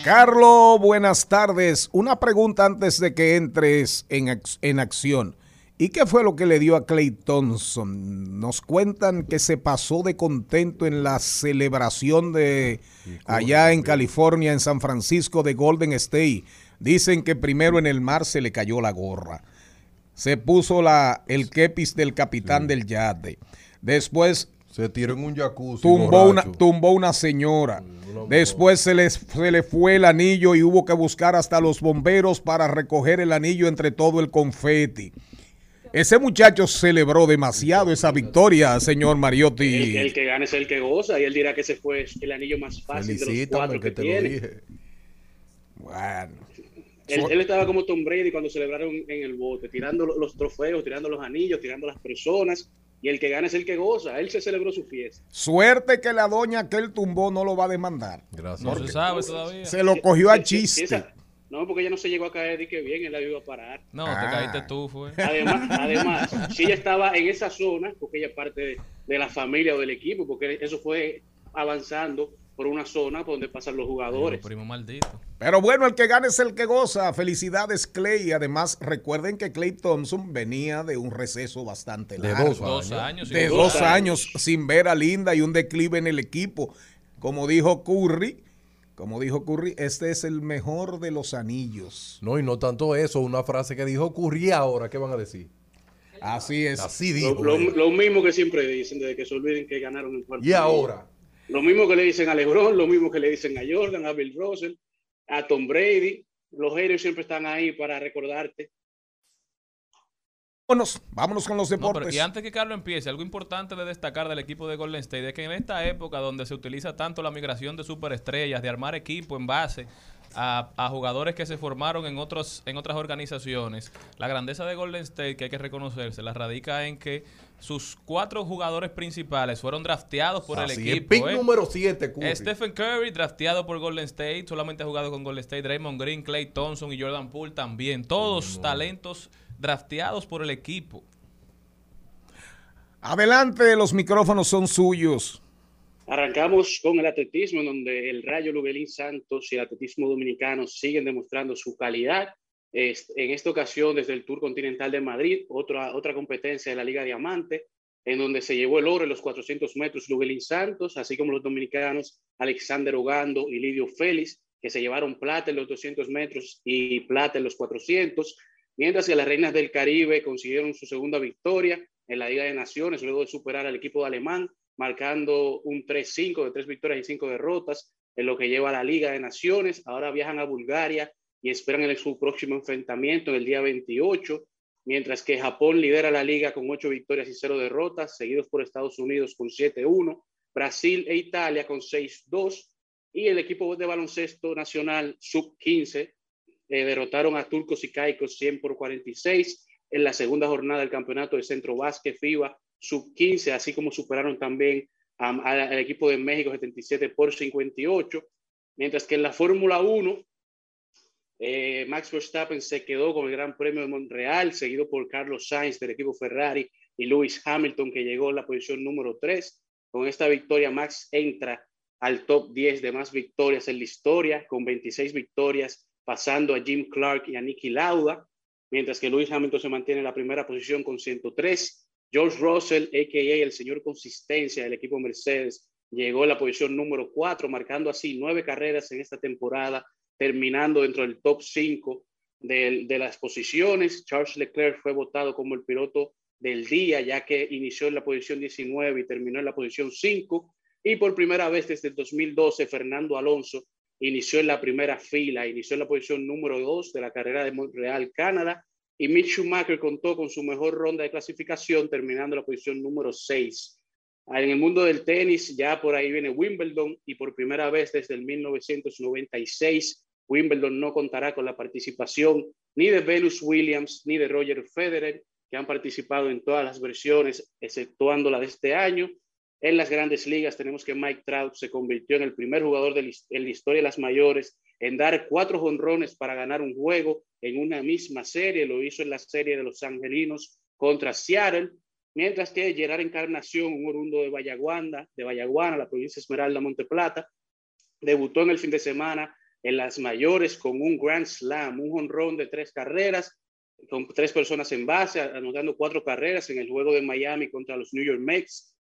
Carlos, buenas tardes. Una pregunta antes de que entres en, ac- en acción. ¿Y qué fue lo que le dio a Clay Thompson? Nos cuentan que se pasó de contento en la celebración de allá en California, en San Francisco de Golden State. Dicen que primero en el mar se le cayó la gorra. Se puso la, el kepis del capitán del yate. Después
Se tiró en un jacuzzi.
tumbó una, tumbó una señora.
una
Después se, les, se le fue el anillo y hubo que buscar hasta los bomberos para recoger el anillo entre todo el confeti. Ese muchacho celebró demasiado esa victoria, señor Mariotti.
El, el que gane es el que goza y él dirá que ese fue el anillo más fácil de los
Felicítame
cuatro
que
que,
te lo
tiene.
dije.
Bueno,
Él, él estaba como Tom Brady cuando celebraron en el bote, tirando lo- los trofeos, tirando los anillos, tirando las personas. Y el que gana es el que goza. Él se celebró su fiesta.
Suerte que la doña que él tumbó no lo va a demandar.
Gracias.
No se sabe todavía.
Se lo cogió a chiste.
esa- no, porque ella no se llegó a caer de que bien, él la iba a parar.
No, te
Ah.
caíste tú, fue.
Además, además, si ella estaba en esa zona, porque ella es parte de, de la familia o del equipo, porque eso fue avanzando por una zona por donde pasan los jugadores.
Primo maldito.
Pero bueno, el que gana es el que goza. Felicidades, Clay. Además, recuerden que Clay Thompson venía de un receso bastante
De
largo.
dos
Dos años.
de dos
Dos
años sin ver a Linda y un declive en el equipo. Como dijo Curry, como dijo Curry, este es el mejor de los anillos.
No, y no tanto eso, una frase que dijo Curry ahora, ¿qué van a decir?
Así es.
Así
Lo,
dijo.
lo- lo mismo que siempre dicen, desde que se olviden que ganaron el cuarto.
Y ahora,
Lo mismo que le dicen a LeBron, lo mismo que le dicen a Jordan, a Bill Russell, a Tom Brady. Los haters siempre están ahí para recordarte.
Vámonos, vámonos con los
No,
deportes.
pero y antes que Carlos empiece, algo importante de destacar del equipo de Golden State es que en esta época donde se utiliza tanto la migración de superestrellas, de armar equipo en base a, a jugadores que se formaron en otros en otras organizaciones, la grandeza de Golden State, que hay que reconocerse, la radica en que sus cuatro jugadores principales fueron drafteados por el
así
equipo.
pick
¿eh?
número 7, Curry.
Stephen Curry, drafteado por Golden State, solamente ha jugado con Golden State, Draymond Green, Clay Thompson y Jordan Poole también. Todos talentos drafteados por el equipo.
Adelante, los micrófonos son suyos.
Arrancamos con el atletismo, en donde el Rayo Luguelín Santos y el atletismo dominicano siguen demostrando su calidad. En esta ocasión, desde el Tour Continental de Madrid, otra, otra competencia de la Liga Diamante, en donde se llevó el oro en los 400 metros Luguelín Santos, así como los dominicanos Alexander Ogando y Lidio Félix, que se llevaron plata en los 200 metros y plata en los 400, mientras que las Reinas del Caribe consiguieron su segunda victoria en la Liga de Naciones, luego de superar al equipo de Alemán, marcando un 3-5 de tres victorias y cinco derrotas en lo que lleva a la Liga de Naciones. Ahora viajan a Bulgaria y esperan el, su próximo enfrentamiento en el día 28, mientras que Japón lidera la liga con ocho victorias y cero derrotas, seguidos por Estados Unidos con 7-1, Brasil e Italia con 6-2 y el equipo de baloncesto nacional sub-15 eh, derrotaron a Turcos y Caicos 100 por 46 en la segunda jornada del campeonato de Centro Básquet FIBA sub-15, así como superaron también al, equipo de México 77 por 58, mientras que en la Fórmula 1 eh, Max Verstappen se quedó con el Gran Premio de Montreal, seguido por Carlos Sainz del equipo Ferrari y Lewis Hamilton, que llegó en la posición número 3. Con esta victoria, Max entra al top 10 de más victorias en la historia, con 26 victorias, pasando a Jim Clark y a Nicky Lauda, mientras que Lewis Hamilton se mantiene en la primera posición con 103. George Russell, a.k.a. el señor consistencia del equipo Mercedes, llegó en la posición número 4, marcando así nueve carreras en esta temporada, terminando dentro del top 5 de, de, las posiciones. Charles Leclerc fue votado como el piloto del día, ya que inició en la posición 19 y terminó en la posición 5. Y por primera vez desde el 2012, Fernando Alonso inició en la primera fila, inició en la posición número 2 de la carrera de Montreal, Canadá. Y Mick Schumacher contó con su mejor ronda de clasificación, terminando la posición número 6. En el mundo del tenis, ya por ahí viene Wimbledon y por primera vez desde el 1996, Wimbledon no contará con la participación ni de Venus Williams ni de Roger Federer, que han participado en todas las versiones, exceptuando la de este año. En las grandes ligas tenemos que Mike Trout se convirtió en el primer jugador de en la historia de las mayores en dar cuatro jonrones para ganar un juego en una misma serie. Lo hizo en la serie de los Angelinos contra Seattle. Mientras que Gerard Encarnación, un orundo de Vallaguana, de Vallaguana, la provincia Esmeralda, Monteplata, debutó en el fin de semana en las mayores con un Grand Slam, un honrón de tres carreras, con tres personas en base, anotando cuatro carreras en el juego de Miami contra los New York Mets,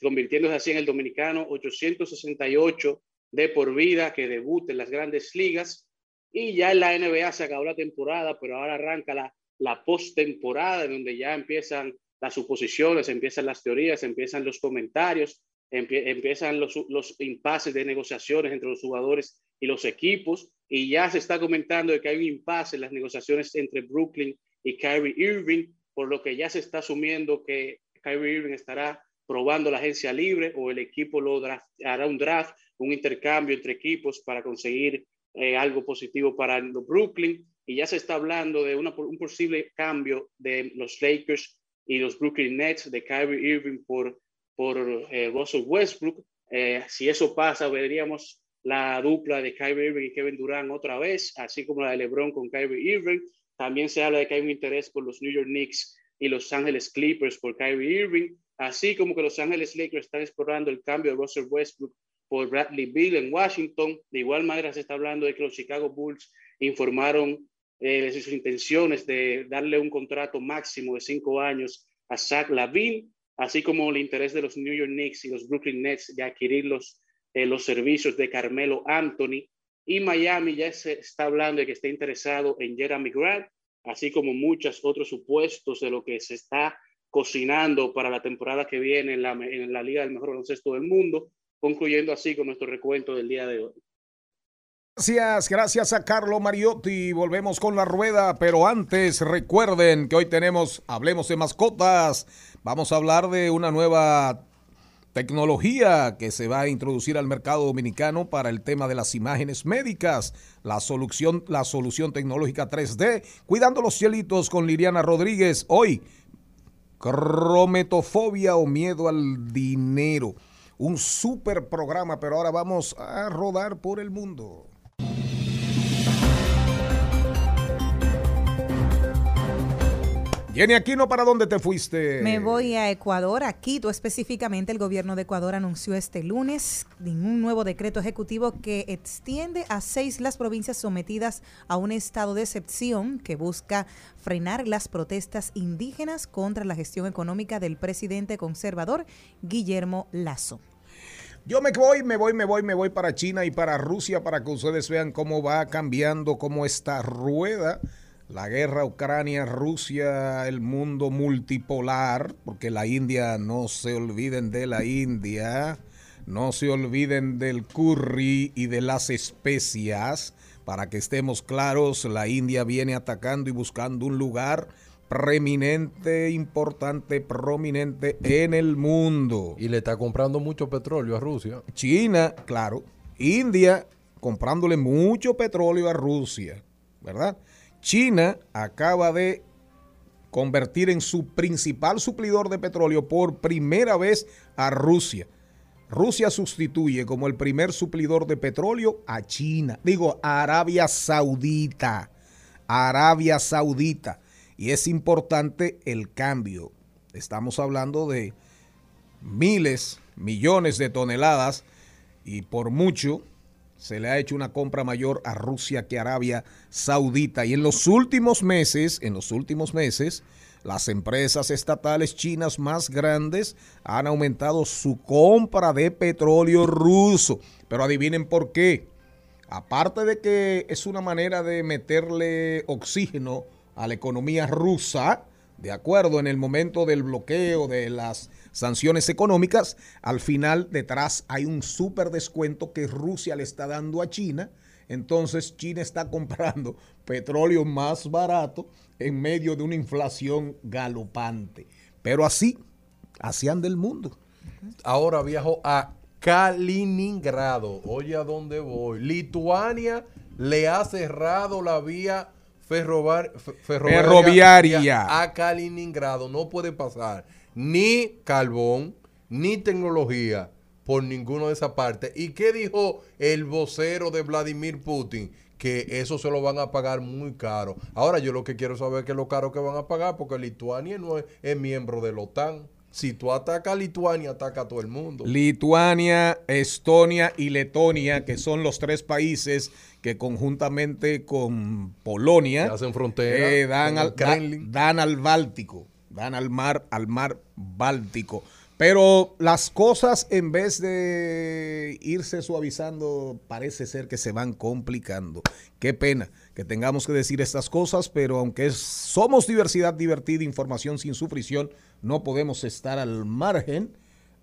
convirtiéndose así en el dominicano 868 de por vida que debuta en las grandes ligas. Y ya en la NBA se acabó la temporada, pero ahora arranca la, la postemporada, donde ya empiezan las suposiciones, empiezan las teorías, empiezan los comentarios, empie empiezan los, los impases de negociaciones entre los jugadores y los equipos. Y ya se está comentando de que hay un impasse en las negociaciones entre Brooklyn y Kyrie Irving, por lo que ya se está asumiendo que Kyrie Irving estará probando la agencia libre o el equipo lo draft, hará un draft, un intercambio entre equipos para conseguir eh, algo positivo para los Brooklyn. y ya se está hablando de una, un posible cambio de los Lakers y los Brooklyn Nets, de Kyrie Irving por, por eh, Russell Westbrook. Eh, si eso pasa, veríamos la dupla de Kyrie Irving y Kevin Durant otra vez, así como la de LeBron con Kyrie Irving. También se habla de que hay un interés por los New York Knicks y Los Angeles Clippers por Kyrie Irving, así como que Los Angeles Lakers están explorando el cambio de Russell Westbrook por Bradley Bill en Washington. De igual manera se está hablando de que los Chicago Bulls informaron eh, sus intenciones de darle un contrato máximo de cinco años a Zach Lavine, así como el interés de los New York Knicks y los Brooklyn Nets de adquirir los, eh, los servicios de Carmelo Anthony. Y Miami ya se está hablando de que está interesado en Jeremy Grant, así como muchos otros supuestos de lo que se está cocinando para la temporada que viene en la, en la Liga del Mejor Baloncesto del Mundo, concluyendo así con nuestro recuento del día de hoy.
Gracias, gracias a Carlo Mariotti. Volvemos con la rueda, pero antes recuerden que hoy tenemos, hablemos de mascotas. Vamos a hablar de una nueva tecnología que se va a introducir al mercado dominicano para el tema de las imágenes médicas, la solución, la solución tecnológica 3D, cuidando los cielitos con Liliana Rodríguez. Hoy, crometofobia o miedo al dinero. Un super programa, pero ahora vamos a rodar por el mundo. Jenny Aquino, ¿para dónde te fuiste?
Me voy a Ecuador, a Quito específicamente. El gobierno de Ecuador anunció este lunes un nuevo decreto ejecutivo que extiende a seis las provincias sometidas a un estado de excepción que busca frenar las protestas indígenas contra la gestión económica del presidente conservador Guillermo Lazo.
Yo me voy, me voy, me voy, me voy para China y para Rusia para que ustedes vean cómo va cambiando, cómo esta rueda la guerra Ucrania-Rusia, el mundo multipolar, porque la India, no se olviden de la India, no se olviden del curry y de las especias. Para que estemos claros, la India viene atacando y buscando un lugar preeminente, importante, prominente en el mundo.
Y le está comprando mucho petróleo a Rusia.
China, claro. India comprándole mucho petróleo a Rusia, ¿verdad? China acaba de convertir en su principal suplidor de petróleo por primera vez a Rusia. Rusia sustituye como el primer suplidor de petróleo a China, digo, a Arabia Saudita. Arabia Saudita. Y es importante el cambio. Estamos hablando de miles, millones de toneladas y por mucho se le ha hecho una compra mayor a Rusia que a Arabia Saudita. Y en los últimos meses, en los últimos meses, las empresas estatales chinas más grandes han aumentado su compra de petróleo ruso. Pero adivinen por qué. Aparte de que es una manera de meterle oxígeno a la economía rusa, de acuerdo en el momento del bloqueo de las sanciones económicas, al final detrás hay un súper descuento que Rusia le está dando a China. Entonces China está comprando petróleo más barato en medio de una inflación galopante. Pero así, así anda el mundo.
Ahora viajo a Kaliningrado. Oye, ¿a dónde voy? Lituania le ha cerrado la vía ferroviaria,
ferroviaria
a Kaliningrado. No puede pasar ni carbón, ni tecnología por ninguna de esas partes. ¿Y qué dijo el vocero de Vladimir Putin? Que eso se lo van a pagar muy caro. Ahora yo lo que quiero saber es qué es lo caro que van a pagar, porque Lituania no es, es miembro de la OTAN. Si tú atacas a Lituania, ataca a todo el mundo.
Lituania, Estonia y Letonia, que son los tres países que conjuntamente con Polonia
hacen frontera,
eh, dan, al, dan al Báltico van al mar, al mar Báltico. Pero las cosas en vez de irse suavizando, parece ser que se van complicando. Qué pena que tengamos que decir estas cosas, pero aunque somos diversidad divertida, información sin sufrición, no podemos estar al margen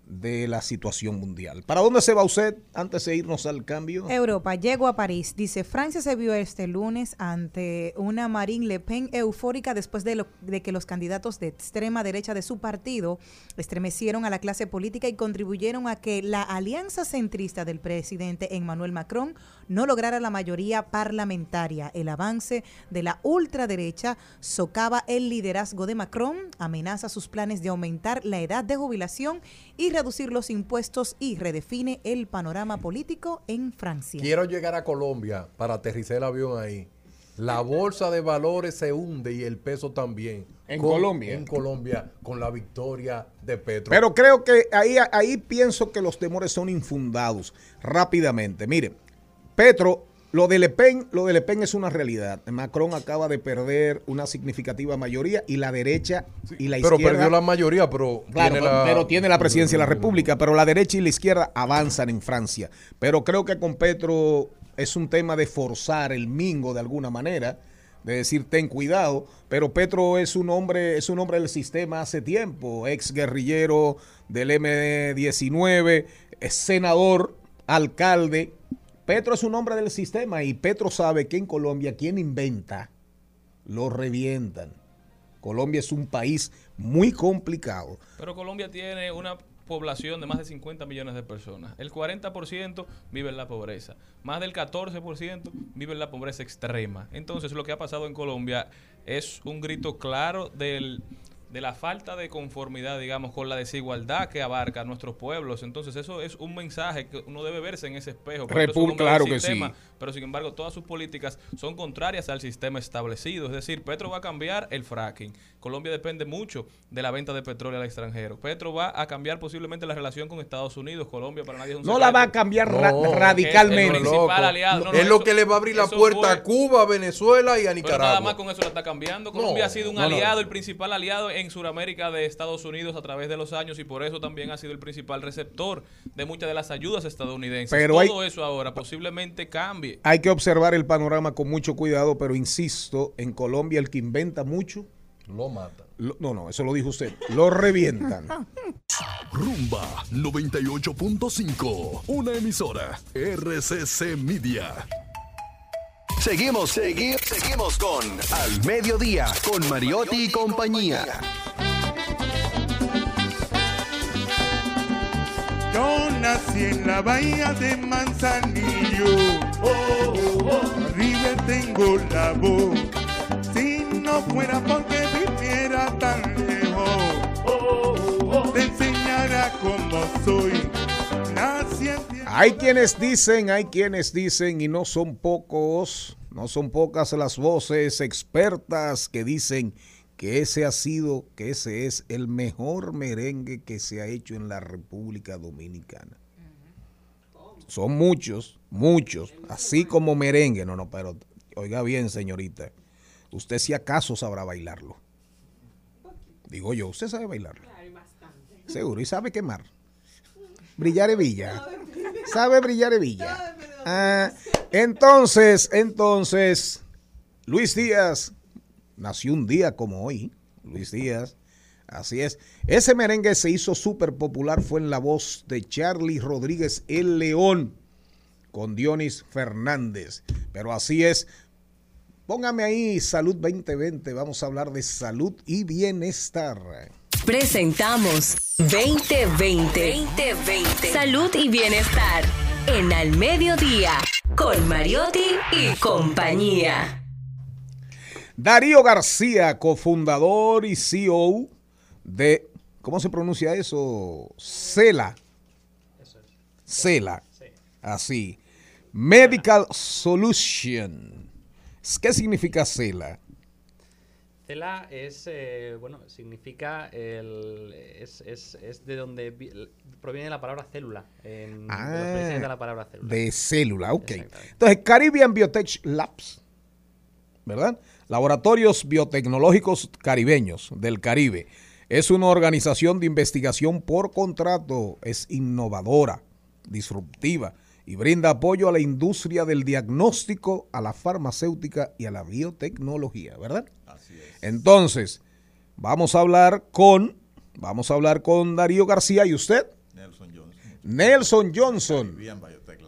de la situación mundial. ¿Para dónde se va usted antes de irnos al cambio?
Europa, llego a París. Dice, Francia se vio este lunes ante una Marine Le Pen eufórica después de, lo- de que los candidatos de extrema derecha de su partido estremecieron a la clase política y contribuyeron a que la alianza centrista del presidente Emmanuel Macron no lograra la mayoría parlamentaria. El avance de la ultraderecha socava el liderazgo de Macron, amenaza sus planes de aumentar la edad de jubilación y reducir los impuestos y redefine el panorama político en Francia.
Quiero llegar a Colombia para aterrizar el avión ahí. La bolsa de valores se hunde y el peso también.
¿En
Con-
Colombia?
En Colombia, con la victoria de Petro.
Pero creo que ahí, ahí pienso que los temores son infundados rápidamente. Mire, Petro, lo de Le Pen, lo de Le Pen es una realidad. Macron acaba de perder una significativa mayoría y la derecha y la
pero
izquierda.
perdió la mayoría, pero
Claro,
tiene
pero,
la,
pero tiene la presidencia de la República, pero la derecha y la izquierda avanzan en Francia. Pero creo que con Petro es un tema de forzar el mingo de alguna manera, de decir ten cuidado, pero Petro es un hombre, es un hombre del sistema hace tiempo, ex guerrillero del M19, es senador, alcalde. Petro es un hombre del sistema y Petro sabe que en Colombia quien inventa lo revientan. Colombia es un país muy complicado.
Pero Colombia tiene una población de más de 50 millones de personas. El 40% vive en la pobreza. Más del 14% vive en la pobreza extrema. Entonces, lo que ha pasado en Colombia es un grito claro del, de la falta de conformidad, digamos, con la desigualdad que abarca a nuestros pueblos. Entonces, eso es un mensaje que uno debe verse en ese espejo. Hombre
claro que sí.
Pero, sin embargo, todas sus políticas son contrarias al sistema establecido. Es decir, Petro va a cambiar el fracking. Colombia depende mucho de la venta de petróleo al extranjero. Petro va a cambiar posiblemente la relación con Estados Unidos. Colombia para nadie es un
No la va a cambiar
No,
ra- radicalmente.
Es el principal aliado. No, no,
es lo que le va a abrir la puerta
fue-
a Cuba, a Venezuela y a
Pero
Nicaragua.
nada más con eso la está cambiando. Colombia
No,
ha sido un
no, no.
aliado, el principal aliado en Sudamérica de Estados Unidos a través de los años y por eso también ha sido el principal receptor de muchas de las ayudas estadounidenses.
Pero hay-
Todo eso ahora posiblemente cambie.
Hay que observar el panorama con mucho cuidado, pero insisto, en Colombia el que inventa mucho,
Lo mata.
lo- no, no, eso lo dijo usted, lo revientan.
Rumba 98.5, una emisora RCC Media. Seguimos, seguimos, seguimos con Al Mediodía, con Mariotti y compañía.
Yo nací en la bahía de Manzanillo. Arriba tengo la voz. Si no fuera porque viviera tan lejos, te enseñara cómo soy.
Hay quienes dicen, hay quienes dicen, y no son pocos, no son pocas las voces expertas que dicen que ese ha sido, que ese es el mejor merengue que se ha hecho en la República Dominicana. Son muchos, muchos, así como merengue. No, no, pero oiga bien, señorita, usted si acaso sabrá bailarlo. Digo yo, usted sabe bailarlo. Seguro, y sabe quemar. Brillar Villa. Sabe brillar Villa. Ah, entonces, entonces, Luis Díaz nació un día como hoy. Luis Díaz. Así es. Ese merengue se hizo súper popular, fue en la voz de Charlie Rodríguez El León con Dionis Fernández. Pero así es. Póngame ahí Salud 2020. Vamos a hablar de salud y bienestar.
Presentamos 2020. 2020. Salud y bienestar. En Al Mediodía. Con Mariotti y compañía.
Darío García, cofundador y CEO de, ¿cómo se pronuncia eso? Cela. Cela. Así. Medical Solution. ¿Qué significa Cela?
Cela es, eh, bueno, significa, el, es, es, es de donde vi- proviene la palabra célula, en, de los orígenes de la palabra célula.
Ah, De célula, ok. Entonces, Caribbean Biotech Labs, ¿verdad? Laboratorios Biotecnológicos Caribeños del Caribe. Es una organización de investigación por contrato, es innovadora, disruptiva y brinda apoyo a la industria del diagnóstico, a la farmacéutica y a la biotecnología, ¿verdad? Entonces, vamos a hablar con, vamos a hablar con Darío García y usted.
Nelson Johnson.
Nelson Johnson.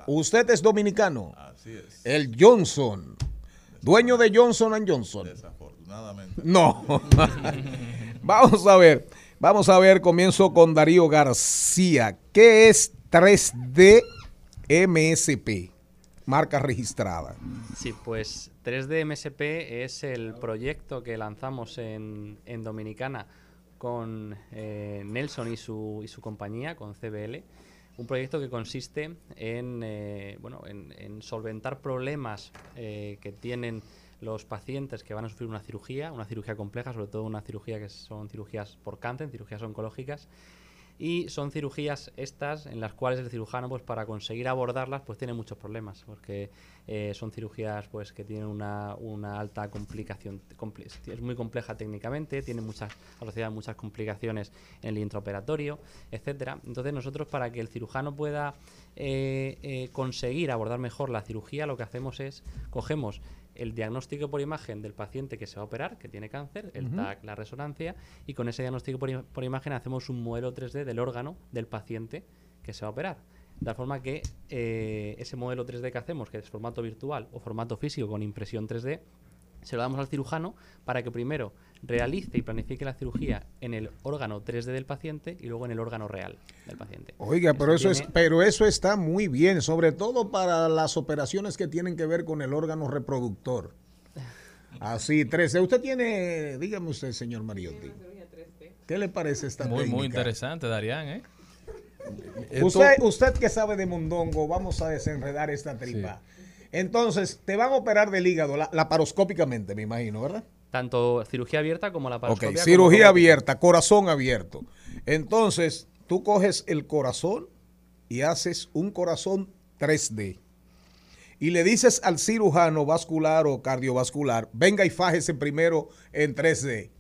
Usted es dominicano.
Así es.
El Johnson. Dueño de Johnson Johnson.
Desafortunadamente.
No. Vamos a ver. Vamos a ver. Comienzo con Darío García. ¿Qué es 3D MSP? Marca registrada.
Sí, pues 3D MSP es el proyecto que lanzamos en, en Dominicana con eh, Nelson y su, y su compañía, con CBL. Un proyecto que consiste en, eh, bueno, en, en solventar problemas eh, que tienen los pacientes que van a sufrir una cirugía, una cirugía compleja, sobre todo una cirugía que son cirugías por cáncer, cirugías oncológicas, y son cirugías estas en las cuales el cirujano pues para conseguir abordarlas pues tiene muchos problemas porque eh, son cirugías pues que tienen una, una alta complicación es muy compleja técnicamente tiene muchas asociadas muchas complicaciones en el intraoperatorio etcétera. Entonces nosotros para que el cirujano pueda eh, eh, conseguir abordar mejor la cirugía lo que hacemos es cogemos el diagnóstico por imagen del paciente que se va a operar, que tiene cáncer, el. TAC, la resonancia, y con ese diagnóstico por, im- por imagen hacemos un modelo 3D del órgano del paciente que se va a operar. De tal forma que eh, ese modelo 3D que hacemos, que es formato virtual o formato físico con impresión 3D, se lo damos al cirujano para que primero realice y planifique la cirugía en el órgano 3D del paciente y luego en el órgano real del paciente.
Oiga, pero eso, es,
tiene-
pero eso está muy bien, sobre todo para las operaciones que tienen que ver con el órgano reproductor. Así, 3D. Usted tiene, dígame usted, señor Mariotti. ¿Qué le parece esta
Muy, muy interesante, Darían, ¿eh?
Usted, usted que sabe de mondongo, vamos a desenredar esta tripa. Entonces, te van a operar del hígado la- laparoscópicamente, me imagino, ¿verdad?
Tanto cirugía abierta como la
Ok,
paroscopia. como
cirugía abierta, corazón abierto. Entonces, tú coges el corazón y haces un corazón 3D. Y le dices al cirujano vascular o cardiovascular, venga y fájese primero en 3D.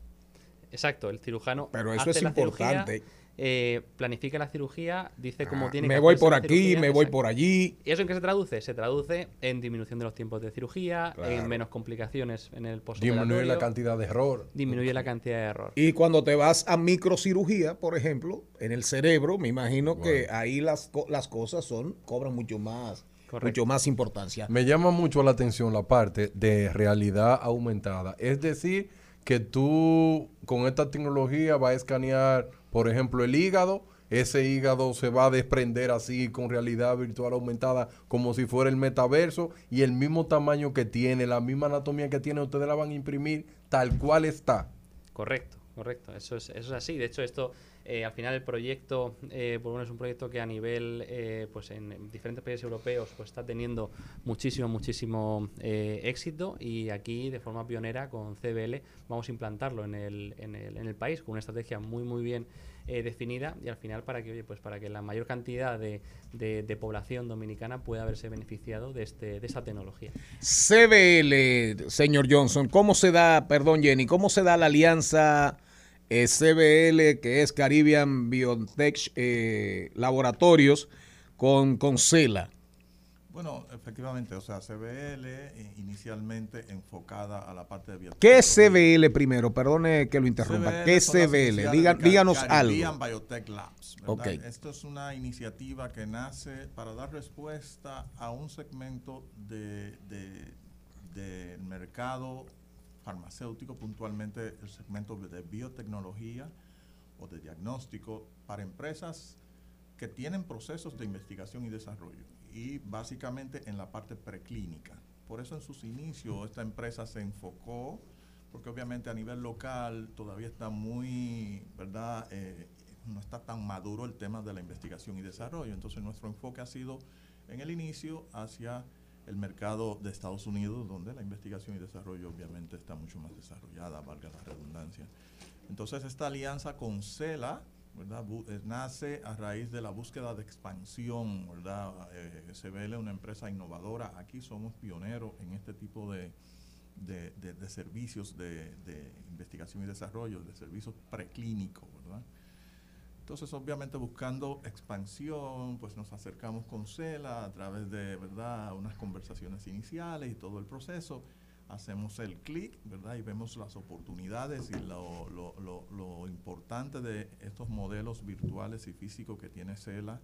Exacto, el cirujano.
Pero eso
hace
es
la cirugía,
importante.
Eh, planifica la cirugía, dice cómo
Ah,
tiene
me
que
voy por aquí,
cirugía,
me voy
exacto.
por allí.
¿Y eso en qué se traduce? Se traduce en disminución de los tiempos de cirugía,
Claro.
en menos complicaciones en el postoperatorio.
Disminuir la cantidad de error.
Disminuye la cantidad de error.
Y cuando te vas a microcirugía, por ejemplo, en el cerebro, me imagino que ahí las, las cosas son cobran mucho más, mucho más importancia.
Me llama mucho la atención la parte de realidad aumentada. Es decir, que tú con esta tecnología vas a escanear, por ejemplo, el hígado. Ese hígado se va a desprender así con realidad virtual aumentada como si fuera el metaverso y el mismo tamaño que tiene, la misma anatomía que tiene, ustedes la van a imprimir tal cual está.
Correcto, correcto. Eso es, eso es así. De hecho, esto, eh, al final, el proyecto, eh, lo menos es un proyecto que a nivel, eh, pues en, en diferentes países europeos, pues está teniendo muchísimo, muchísimo eh, éxito y aquí, de forma pionera, con CBL, vamos a implantarlo en el, en el, en el país con una estrategia muy, muy bien definida y al final para que, oye, pues para que la mayor cantidad de, de- población dominicana pueda haberse beneficiado de, este, de tecnología.
CBL, señor Johnson, ¿cómo se da, perdón Jenny, cómo se da la alianza eh, CBL, que es Caribbean Biotech eh, Laboratorios, con, con CELA?
Bueno, efectivamente, o sea, CBL eh, inicialmente enfocada a la parte de biotecnología.
¿Qué es CBL primero? Perdone que lo interrumpa.
CBL
¿Qué es CBL? Diga-
de
díganos
Caribbean
algo.
Biotech Labs. ¿verdad?
Ok.
Esto es una iniciativa que nace para dar respuesta a un segmento de, de- del mercado farmacéutico, puntualmente el segmento de biotecnología o de diagnóstico para empresas que tienen procesos de investigación y desarrollo y básicamente en la parte preclínica. Por eso en sus inicios esta empresa se enfocó, porque obviamente a nivel local todavía está muy, ¿verdad? Eh, no está tan maduro el tema de la investigación y desarrollo. Entonces nuestro enfoque ha sido en el inicio hacia el mercado de Estados Unidos, donde la investigación y desarrollo obviamente está mucho más desarrollada, valga la redundancia. Entonces esta alianza con CELA, ¿verdad? Eh, nace a raíz de la búsqueda de expansión, ¿verdad? Eh, CBL es una empresa innovadora, aquí somos pioneros en este tipo de, de, de- servicios de investigación y desarrollo, de servicios preclínicos, ¿verdad? Entonces, obviamente, buscando expansión, pues nos acercamos con CELA a través de, ¿verdad?, unas conversaciones iniciales y todo el proceso, hacemos el clic, ¿verdad? Y vemos las oportunidades y lo, lo- lo- lo importante de estos modelos virtuales y físicos que tiene CELA,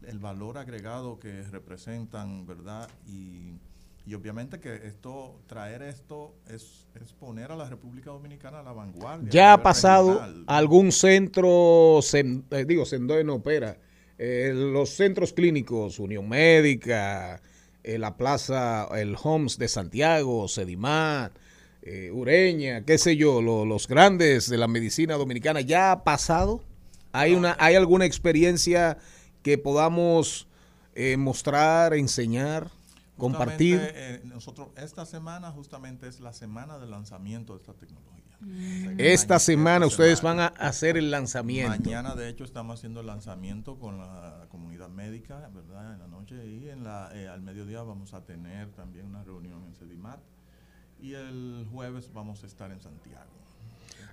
el valor agregado que representan, ¿verdad? Y, y obviamente que esto, traer esto es, es poner a la República Dominicana a la vanguardia.
¿Ya ha pasado
regional.
algún centro, eh, digo, Sendoe no opera, eh, los centros clínicos, Unión Médica, eh, la Plaza, el Homs de Santiago, Sedimat, Ureña, qué sé yo, lo- los grandes de la medicina dominicana, ¿ya ha pasado? ¿Hay, una, ¿hay alguna experiencia que podamos mostrar, enseñar, compartir?
Eh, nosotros, esta semana justamente es la semana del lanzamiento de esta tecnología.
Esta semana ustedes van a hacer el lanzamiento.
Mañana, de hecho, estamos haciendo el lanzamiento con la comunidad médica, ¿verdad? En la noche y en la, eh, al mediodía vamos a tener también una reunión en Sedimat. Y el jueves vamos a estar en Santiago.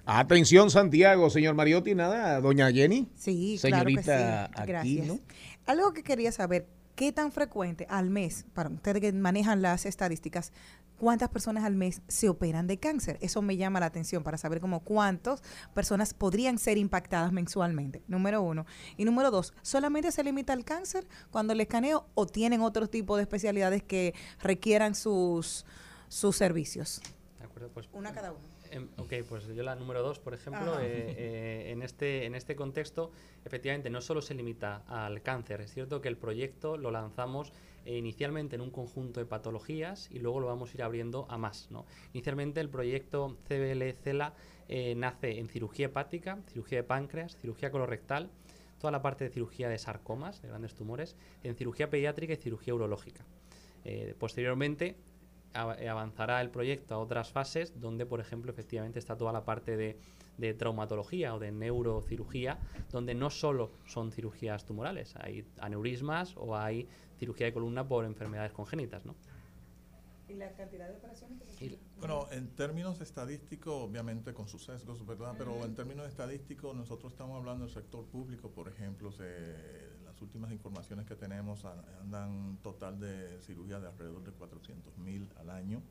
Atención, Santiago, señor Mariotti, nada, doña Jenny.
Sí,
Señorita
claro que sí.
aquí,
Gracias.
¿no?
Algo que quería saber, ¿qué tan frecuente al mes, para ustedes que manejan las estadísticas, cuántas personas al mes se operan de cáncer? Eso me llama la atención para saber como cuántas personas podrían ser impactadas mensualmente, número uno. Y número dos, ¿solamente se limita al cáncer cuando el escaneo o tienen otro tipo de especialidades que requieran sus, sus servicios?
¿De acuerdo? Pues,
Una cada uno.
Em, ok, pues yo la número dos, por ejemplo,
Ajá.
eh, eh, en, este, en este contexto, efectivamente, no solo se limita al cáncer. Es cierto que el proyecto lo lanzamos eh, inicialmente en un conjunto de patologías y luego lo vamos a ir abriendo a más. ¿no? Inicialmente el proyecto CBL-CELA nace en cirugía hepática, cirugía de páncreas, cirugía colorectal, toda la parte de cirugía de sarcomas, de grandes tumores, en cirugía pediátrica y cirugía urológica. Eh, posteriormente avanzará el proyecto a otras fases donde, por ejemplo, efectivamente está toda la parte de, de traumatología o de neurocirugía, donde no solo son cirugías tumorales, hay aneurismas o hay cirugía de columna por enfermedades congénitas, ¿no?
¿Y la cantidad de operaciones que
Y-
Bueno, en términos estadísticos, obviamente con sus sesgos, ¿verdad? Pero en términos estadísticos, nosotros estamos hablando del sector público, por ejemplo, se- las últimas informaciones que tenemos andan un total de cirugía de alrededor de 400 mil al año.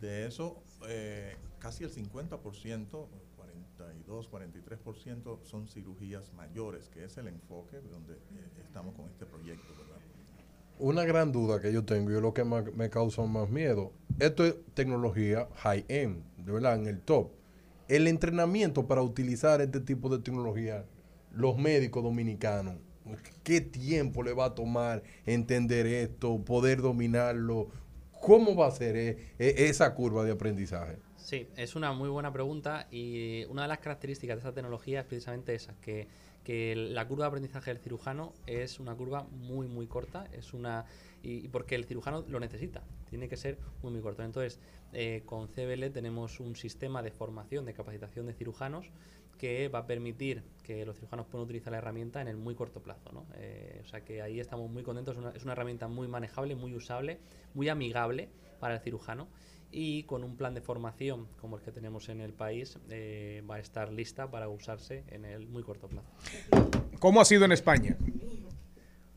De eso, eh, casi el 50%, 42, 43% son cirugías mayores, que es el enfoque donde eh, estamos con este proyecto, ¿verdad?
Una gran duda que yo tengo y lo que me causa más miedo. Esto es tecnología high-end, de verdad, en el top. El entrenamiento para utilizar este tipo de tecnología, los médicos dominicanos, ¿qué tiempo le va a tomar entender esto, poder dominarlo? ¿Cómo va a ser eh, eh, esa curva de aprendizaje?
Sí, es una muy buena pregunta y una de las características de esta tecnología es precisamente esa, que, que la curva de aprendizaje del cirujano es una curva muy, muy corta, es una y, porque el cirujano lo necesita, tiene que ser muy, corto. Entonces, eh, con CBL tenemos un sistema de formación, de capacitación de cirujanos que va a permitir que los cirujanos puedan utilizar la herramienta en el muy corto plazo. ¿no? Eh, o sea que ahí estamos muy contentos, es una, es una herramienta muy manejable, muy usable, muy amigable para el cirujano y con un plan de formación como el que tenemos en el país eh, va a estar lista para usarse en el muy corto plazo.
¿Cómo ha sido en España?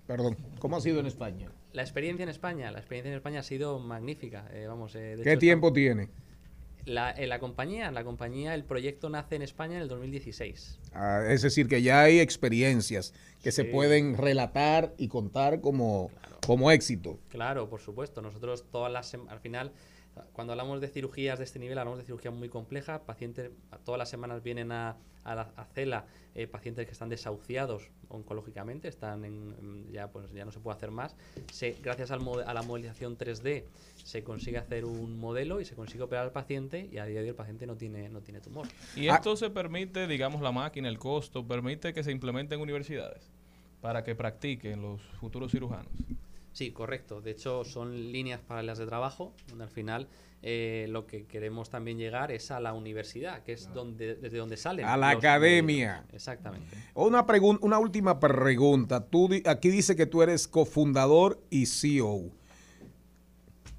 Perdón, ¿cómo ha sido en España?
La experiencia en España, la experiencia en España ha sido magnífica. eh, vamos, eh, de
¿Qué
hecho,
tiempo tiene?
La, en la compañía, la compañía, el proyecto nace en España en el 2016.
Ah, es decir, que ya hay experiencias que se pueden relatar y contar como, como éxito.
Claro, por supuesto. Nosotros todas las al final, cuando hablamos de cirugías de este nivel, hablamos de cirugía muy compleja. Pacientes, todas las semanas vienen a, a la a CELA eh, pacientes que están desahuciados oncológicamente, están en, ya pues ya no se puede hacer más. Se, gracias al a la modelización 3D se consigue hacer un modelo y se consigue operar al paciente y a día de hoy el paciente no tiene no tiene tumor.
Y esto se permite, digamos, la máquina, el costo, permite que se implemente en universidades para que practiquen los futuros cirujanos.
Sí, correcto. De hecho, son líneas paralelas de trabajo, donde al final eh, lo que queremos también llegar es a la universidad, que es donde desde donde salen.
A la
los
academia.
Exactamente.
Una, pregun- una última pregunta. Tú di- aquí dice que tú eres cofundador y CEO.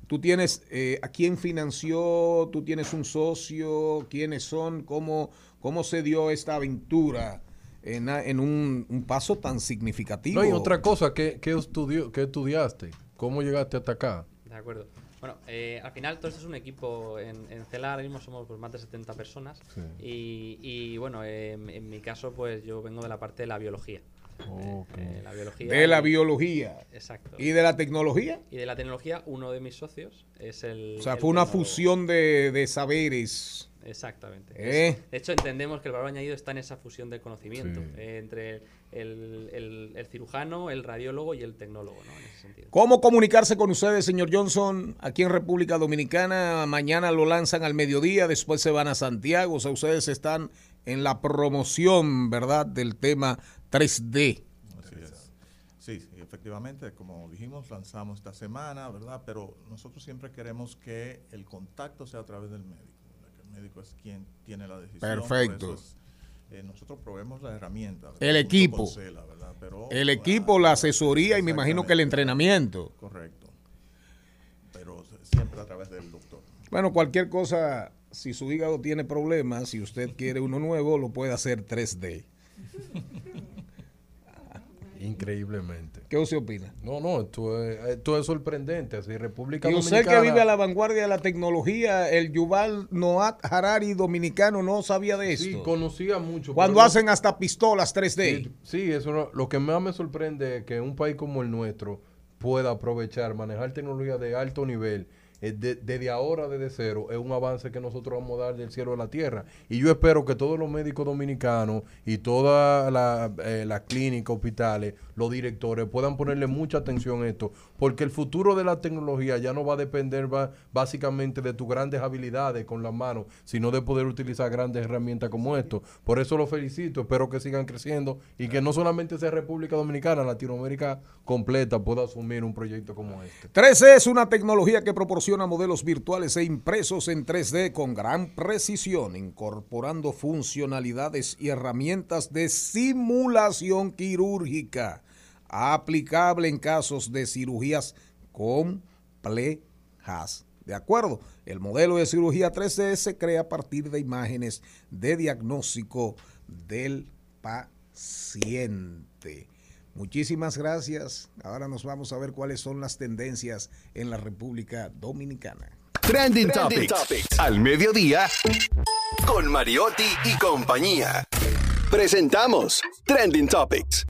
Tú tienes, eh, ¿a quién financió? ¿Tú tienes un socio? ¿Quiénes son? ¿Cómo, cómo se dio esta aventura en, a- en un, un paso tan significativo?
No, y otra cosa, ¿qué, qué, estudió, qué estudiaste? ¿Cómo llegaste hasta acá?
De acuerdo. Bueno, eh, al final todo esto es un equipo. En, en CELA ahora mismo somos pues, más de 70 personas.
Sí.
Y, y, bueno, eh, en, en mi caso, pues yo vengo de la parte de la biología. Eh, eh, la biología.
De la
y-
biología.
Exacto.
¿Y de la tecnología?
Y de la tecnología, uno de mis socios es el.
O sea,
el
fue una fusión de, de saberes.
Exactamente.
¿Eh?
De hecho, entendemos que el valor añadido está en esa fusión del conocimiento
Sí.
eh, entre el, el- el cirujano, el radiólogo y el tecnólogo, ¿no? En ese sentido.
¿Cómo comunicarse con ustedes, señor Johnson, aquí en República Dominicana? Mañana lo lanzan al mediodía, después se van a Santiago. O sea, ustedes están en la promoción, ¿verdad?, del tema 3D.
Así es. Sí, sí, efectivamente, como dijimos, lanzamos esta semana, ¿verdad? Pero nosotros siempre queremos que el contacto sea a través del el médico es quien tiene la decisión.
Perfecto.
es, eh, nosotros proveemos la herramienta. ¿verdad?
El equipo. El equipo, la asesoría y me imagino que el entrenamiento.
Correcto. Pero siempre a través del doctor.
Bueno, cualquier cosa, si su hígado tiene problemas, si usted quiere uno nuevo, lo puede hacer 3D.
Increíblemente.
¿Qué usted opina?
No, no, esto es, esto es sorprendente. Así, República
Y usted
Dominicana.
que vive a la vanguardia de la tecnología, el Yuval Noah Harari dominicano no sabía de esto.
Sí, conocía mucho.
Cuando
pero
hacen hasta pistolas 3D.
Sí, sí, eso no- lo que más me sorprende es que un país como el nuestro pueda aprovechar, manejar tecnología de alto nivel. Eh, de- desde ahora, desde cero, es un avance que nosotros vamos a dar del cielo a la tierra. Y yo espero que todos los médicos dominicanos y todas eh, las clínicas, hospitales, los directores puedan ponerle mucha atención a esto, porque el futuro de la tecnología ya no va a depender básicamente de tus grandes habilidades con las manos, sino de poder utilizar grandes herramientas como esto. Por eso los felicito, espero que sigan creciendo y que no solamente sea República Dominicana, Latinoamérica completa pueda asumir un proyecto como este.
3D es una tecnología que proporciona modelos virtuales e impresos en 3D con gran precisión, incorporando funcionalidades y herramientas de simulación quirúrgica, aplicable en casos de cirugías complejas. ¿De acuerdo? El modelo de cirugía 3D se crea a partir de imágenes de diagnóstico del paciente. Muchísimas gracias. Ahora nos vamos a ver cuáles son las tendencias en la República Dominicana.
Trending, Topics. Al mediodía. Con Mariotti y compañía. Presentamos Trending Topics.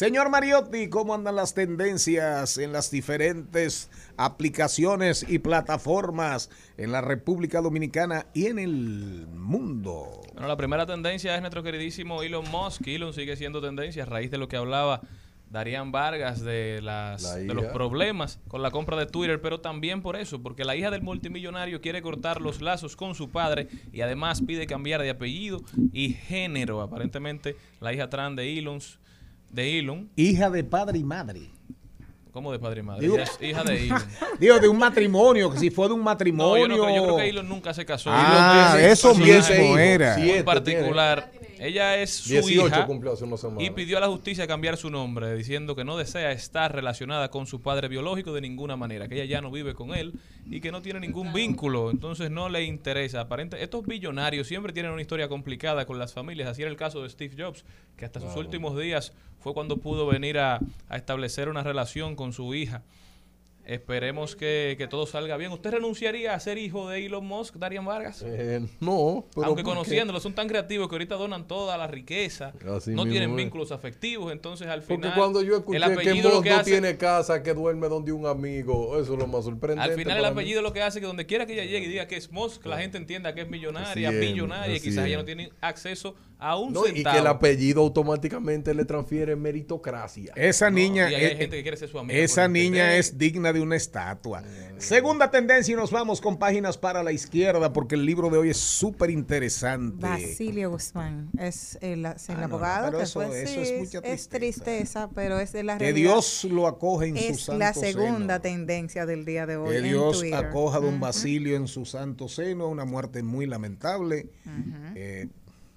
Señor Mariotti, ¿cómo andan las tendencias en las diferentes aplicaciones y plataformas en la República Dominicana y en el mundo?
Bueno, la primera tendencia es nuestro queridísimo Elon Musk. Elon sigue siendo tendencia a raíz de lo que hablaba Darían Vargas de, las,
La
de los problemas con la compra de Twitter, pero también por eso, porque la hija del multimillonario quiere cortar los lazos con su padre y además pide cambiar de apellido y género. Aparentemente, la hija trans de Elon, de Elon,
Hija de padre y madre.
¿cómo de padre y madre?
Digo-
hija de Elon.
Digo, de un matrimonio, que si fue de un
No,
matrimonio.
yo, no creo, yo creo que Elon nunca se casó.
Ah,
Elon
eso
un
mismo era.
Siete
particular. Ella es su
18
hija
cumplió hace semana.
y pidió a la justicia cambiar su nombre, diciendo que no desea estar relacionada con su padre biológico de ninguna manera, que ella ya no vive con él y que no tiene ningún vínculo, entonces no le interesa. Aparente, estos billonarios siempre tienen una historia complicada con las familias. Así era el caso de Steve Jobs, que hasta sus últimos días fue cuando pudo venir a, a establecer una relación con su hija. Esperemos que, que todo salga bien. ¿Usted renunciaría a ser hijo de Elon Musk, Darian Vargas?
Eh, no, pero
Aunque conociéndolo, son tan creativos que ahorita donan toda la riqueza,
Así
no tienen
es.
vínculos afectivos, entonces al
Porque
final
cuando yo escuché que
que
no
hace,
tiene casa, que duerme donde un amigo, eso es lo más sorprendente.
al final el
mí.
apellido lo que hace que donde quiera que ella llegue y diga que es Musk, la gente entienda que es millonaria,
es,
y
así
quizás ella
es.
no tiene acceso a un
No, y que el apellido automáticamente le transfiere meritocracia.
Esa niña,
y ahí hay
eh,
gente que quiere ser su amiga
esa niña es digna de una estatua. Segunda tendencia y nos vamos con páginas para la izquierda porque el libro de hoy es súper interesante.
Basilio Guzmán es el, es el
Ah, no,
abogado
pero
que
eso-
fue
eso
sí,
es mucha
tristeza, pero es de la
Que
realidad.
Dios lo acoge en su
es
santo
la segunda
seno.
tendencia del día de hoy
Que Dios
Twitter.
acoja a don. Basilio en su santo seno, una muerte muy lamentable. Eh,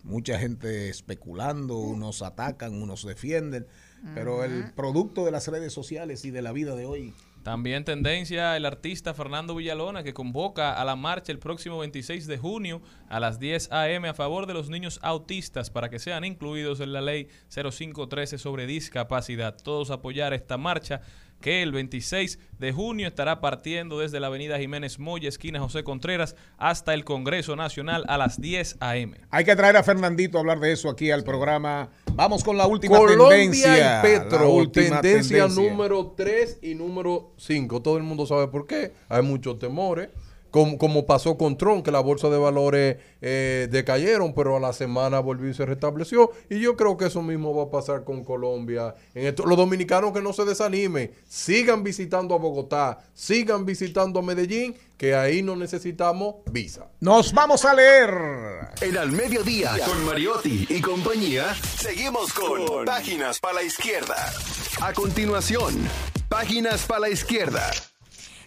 mucha gente especulando, unos atacan, unos defienden, pero el producto de las redes sociales y de la vida de hoy
También tendencia el artista Fernando Villalona que convoca a la marcha el próximo 26 de junio a las 10 a.m. a favor de los niños autistas para que sean incluidos en la ley 0513 sobre discapacidad. Todos apoyar esta marcha que el 26 de junio estará partiendo desde la avenida Jiménez Moya, esquina José Contreras, hasta el Congreso Nacional a las 10 a.m.
Hay que traer a Fernandito a hablar de eso aquí al programa. Vamos con la última
Colombia
tendencia.
y
La
Petro,
última
tendencia, número 3 y número 5. Todo el mundo sabe por qué. Hay muchos temores. Como, como pasó con Trump, que la bolsa de valores eh, decayeron, pero a la semana volvió y se restableció. Y yo creo que eso mismo va a pasar con Colombia. En esto, los dominicanos que no se desanimen, sigan visitando a Bogotá, sigan visitando a Medellín, que ahí no necesitamos visa.
Nos vamos a leer.
En Al Mediodía, con Mariotti y compañía, seguimos con Páginas para la Izquierda. A continuación, Páginas para la Izquierda.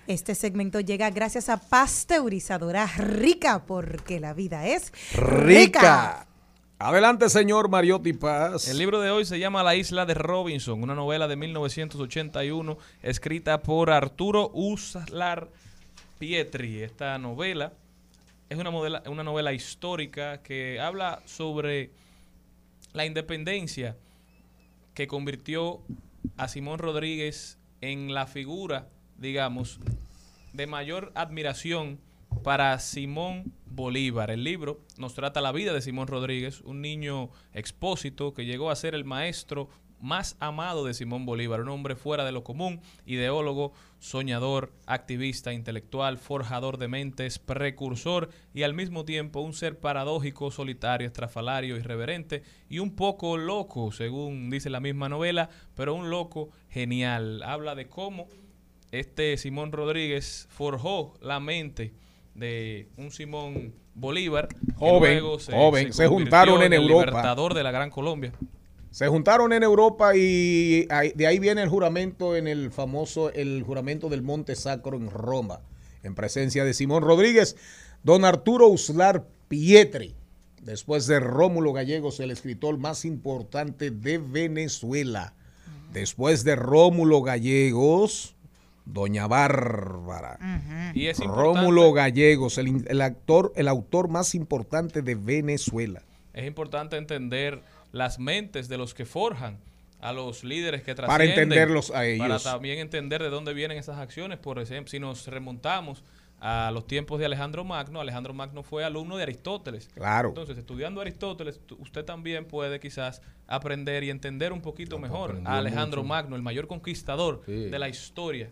Este segmento llega gracias a Pasteurizadora Rica, porque la vida es
Rica. Adelante, señor Mariotti Paz.
El libro de hoy se llama La isla de Robinson, una novela de 1981 escrita por Arturo Uslar Pietri. Esta novela es una, modela- una novela histórica que habla sobre la independencia que convirtió a Simón Rodríguez en la figura, digamos, de mayor admiración para Simón Bolívar. El libro nos trata la vida de Simón Rodríguez, un niño expósito que llegó a ser el maestro más amado de Simón Bolívar, un hombre fuera de lo común, ideólogo, soñador, activista, intelectual, forjador de mentes, precursor y al mismo tiempo un ser paradójico, solitario, estrafalario, irreverente y un poco loco, según dice la misma novela, pero un loco genial. Habla de cómo este Simón Rodríguez forjó la mente de un Simón Bolívar,
Joven,
se,
joven, se juntaron en Europa.
libertador de la Gran Colombia.
Se juntaron en Europa y de ahí viene el juramento en el famoso, el juramento del Monte Sacro en Roma, en presencia de Simón Rodríguez, don Arturo Uslar Pietri, después de Rómulo Gallegos, el escritor más importante de Venezuela. Después de Rómulo Gallegos, doña Bárbara.
Y es
Rómulo Gallegos, el, actor, el autor más importante de Venezuela.
Es importante entender las mentes de los que forjan a los líderes que trascienden.
Para entenderlos a ellos.
Para también entender de dónde vienen esas acciones. Por ejemplo, si nos remontamos a los tiempos de Alejandro Magno, Alejandro Magno fue alumno de Aristóteles.
Claro.
Entonces, estudiando Aristóteles, usted también puede quizás aprender y entender un poquito mejor a Alejandro
mucho.
Magno, el mayor conquistador
Sí.
de la historia.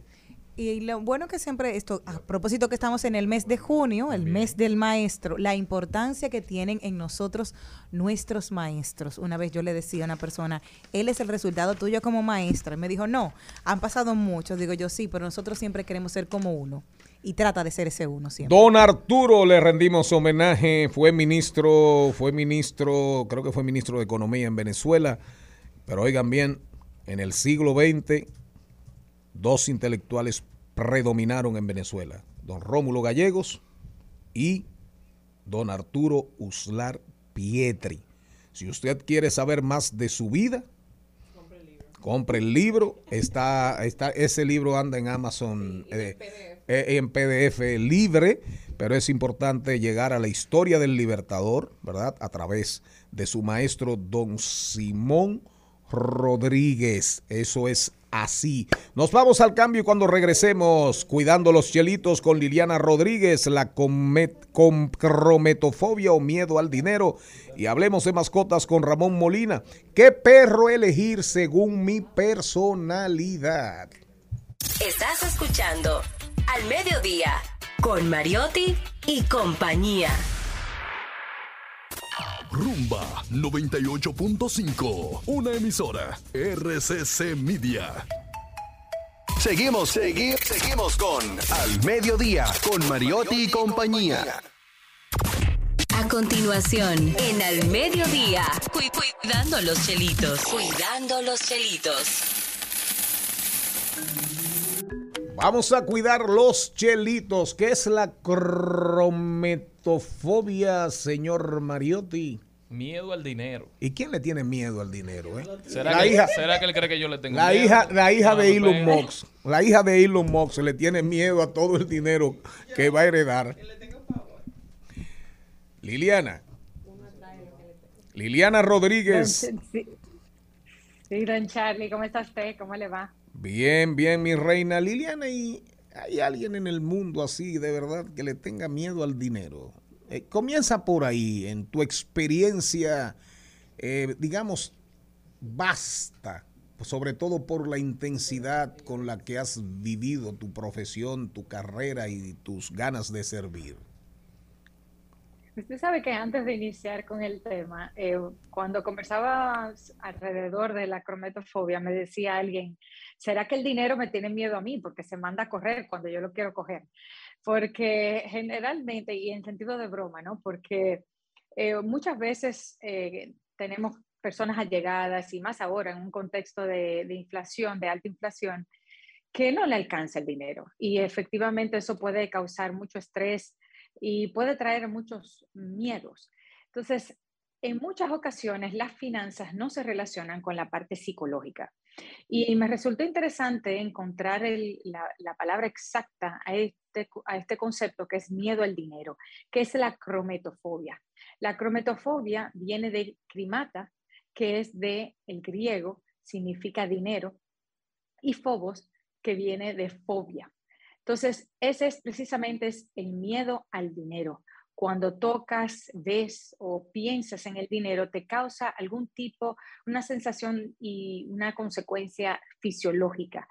Y lo bueno que siempre esto, a propósito que estamos en el mes de junio, el mes del maestro, la importancia que tienen en nosotros nuestros maestros. Una vez yo le decía a una persona, él es el resultado tuyo como maestra. Y me dijo, no, han pasado muchos. Digo yo, sí, pero nosotros siempre queremos ser como uno. Y trata de ser ese uno siempre.
Don Arturo le rendimos homenaje, fue ministro, fue ministro, creo que fue ministro de Economía en Venezuela, pero oigan bien, en el siglo XX dos intelectuales predominaron en Venezuela, don Rómulo Gallegos y don Arturo Uslar Pietri. Si usted quiere saber más de su vida, compre el libro. Está, está, ese libro anda en Amazon eh, eh, en PDF libre, pero es importante llegar a la historia del Libertador, ¿verdad? A través de su maestro, don Simón Rodríguez. Eso es así. Nos vamos al cambio y cuando regresemos, cuidando los chelitos con Liliana Rodríguez, la comprometofobia o miedo al dinero. Y hablemos de mascotas con Ramón Molina. ¿Qué perro elegir según mi personalidad?
Estás escuchando Al Mediodía con Mariotti y compañía.
Rumba 98.5, una emisora RCC Media.
Seguimos, segui- seguimos con Al Mediodía, con Mariotti y compañía.
A continuación, en Al Mediodía, cu- cuidando los chelitos. Cuidando los chelitos.
Vamos a cuidar los chelitos. ¿Qué es la crometofobia, señor Mariotti?
Miedo al dinero.
¿Y quién le tiene miedo al dinero? eh?
¿Será,
La
que,
hija-
será que él cree que yo le tengo
La
miedo?
hija, la hija
No,
de
no
Elon. Musk, la hija de Elon Musk le tiene miedo a todo el dinero que va a heredar. Liliana. Liliana Rodríguez.
Sí. Sí, don Charlie, ¿cómo está usted? ¿Cómo le va?
Bien, bien, mi reina. Liliana, ¿y hay alguien en el mundo así, de verdad, que le tenga miedo al dinero? Eh, comienza por ahí, en tu experiencia, eh, digamos, basta, sobre todo por la intensidad con la que has vivido tu profesión, tu carrera y tus ganas de servir.
Usted sabe que antes de iniciar con el tema, eh, cuando conversaba alrededor de la crometofobia, me decía alguien, ¿será que el dinero me tiene miedo a mí? Porque se manda a correr cuando yo lo quiero coger. Porque generalmente, y en sentido de broma, ¿no? Porque eh, muchas veces eh, tenemos personas allegadas y más ahora en un contexto de, de inflación, de alta inflación, que no le alcanza el dinero. Y efectivamente eso puede causar mucho estrés y puede traer muchos miedos. Entonces, en muchas ocasiones las finanzas no se relacionan con la parte psicológica. Y me resultó interesante encontrar la, la palabra exacta a este, a este concepto que es miedo al dinero, que es la crometofobia. La crometofobia viene de crimata, que es de el griego, significa dinero, y phobos, que viene de fobia. Entonces, ese es precisamente es el miedo al dinero. Cuando tocas, ves o piensas en el dinero, te causa algún tipo, una sensación y una consecuencia fisiológica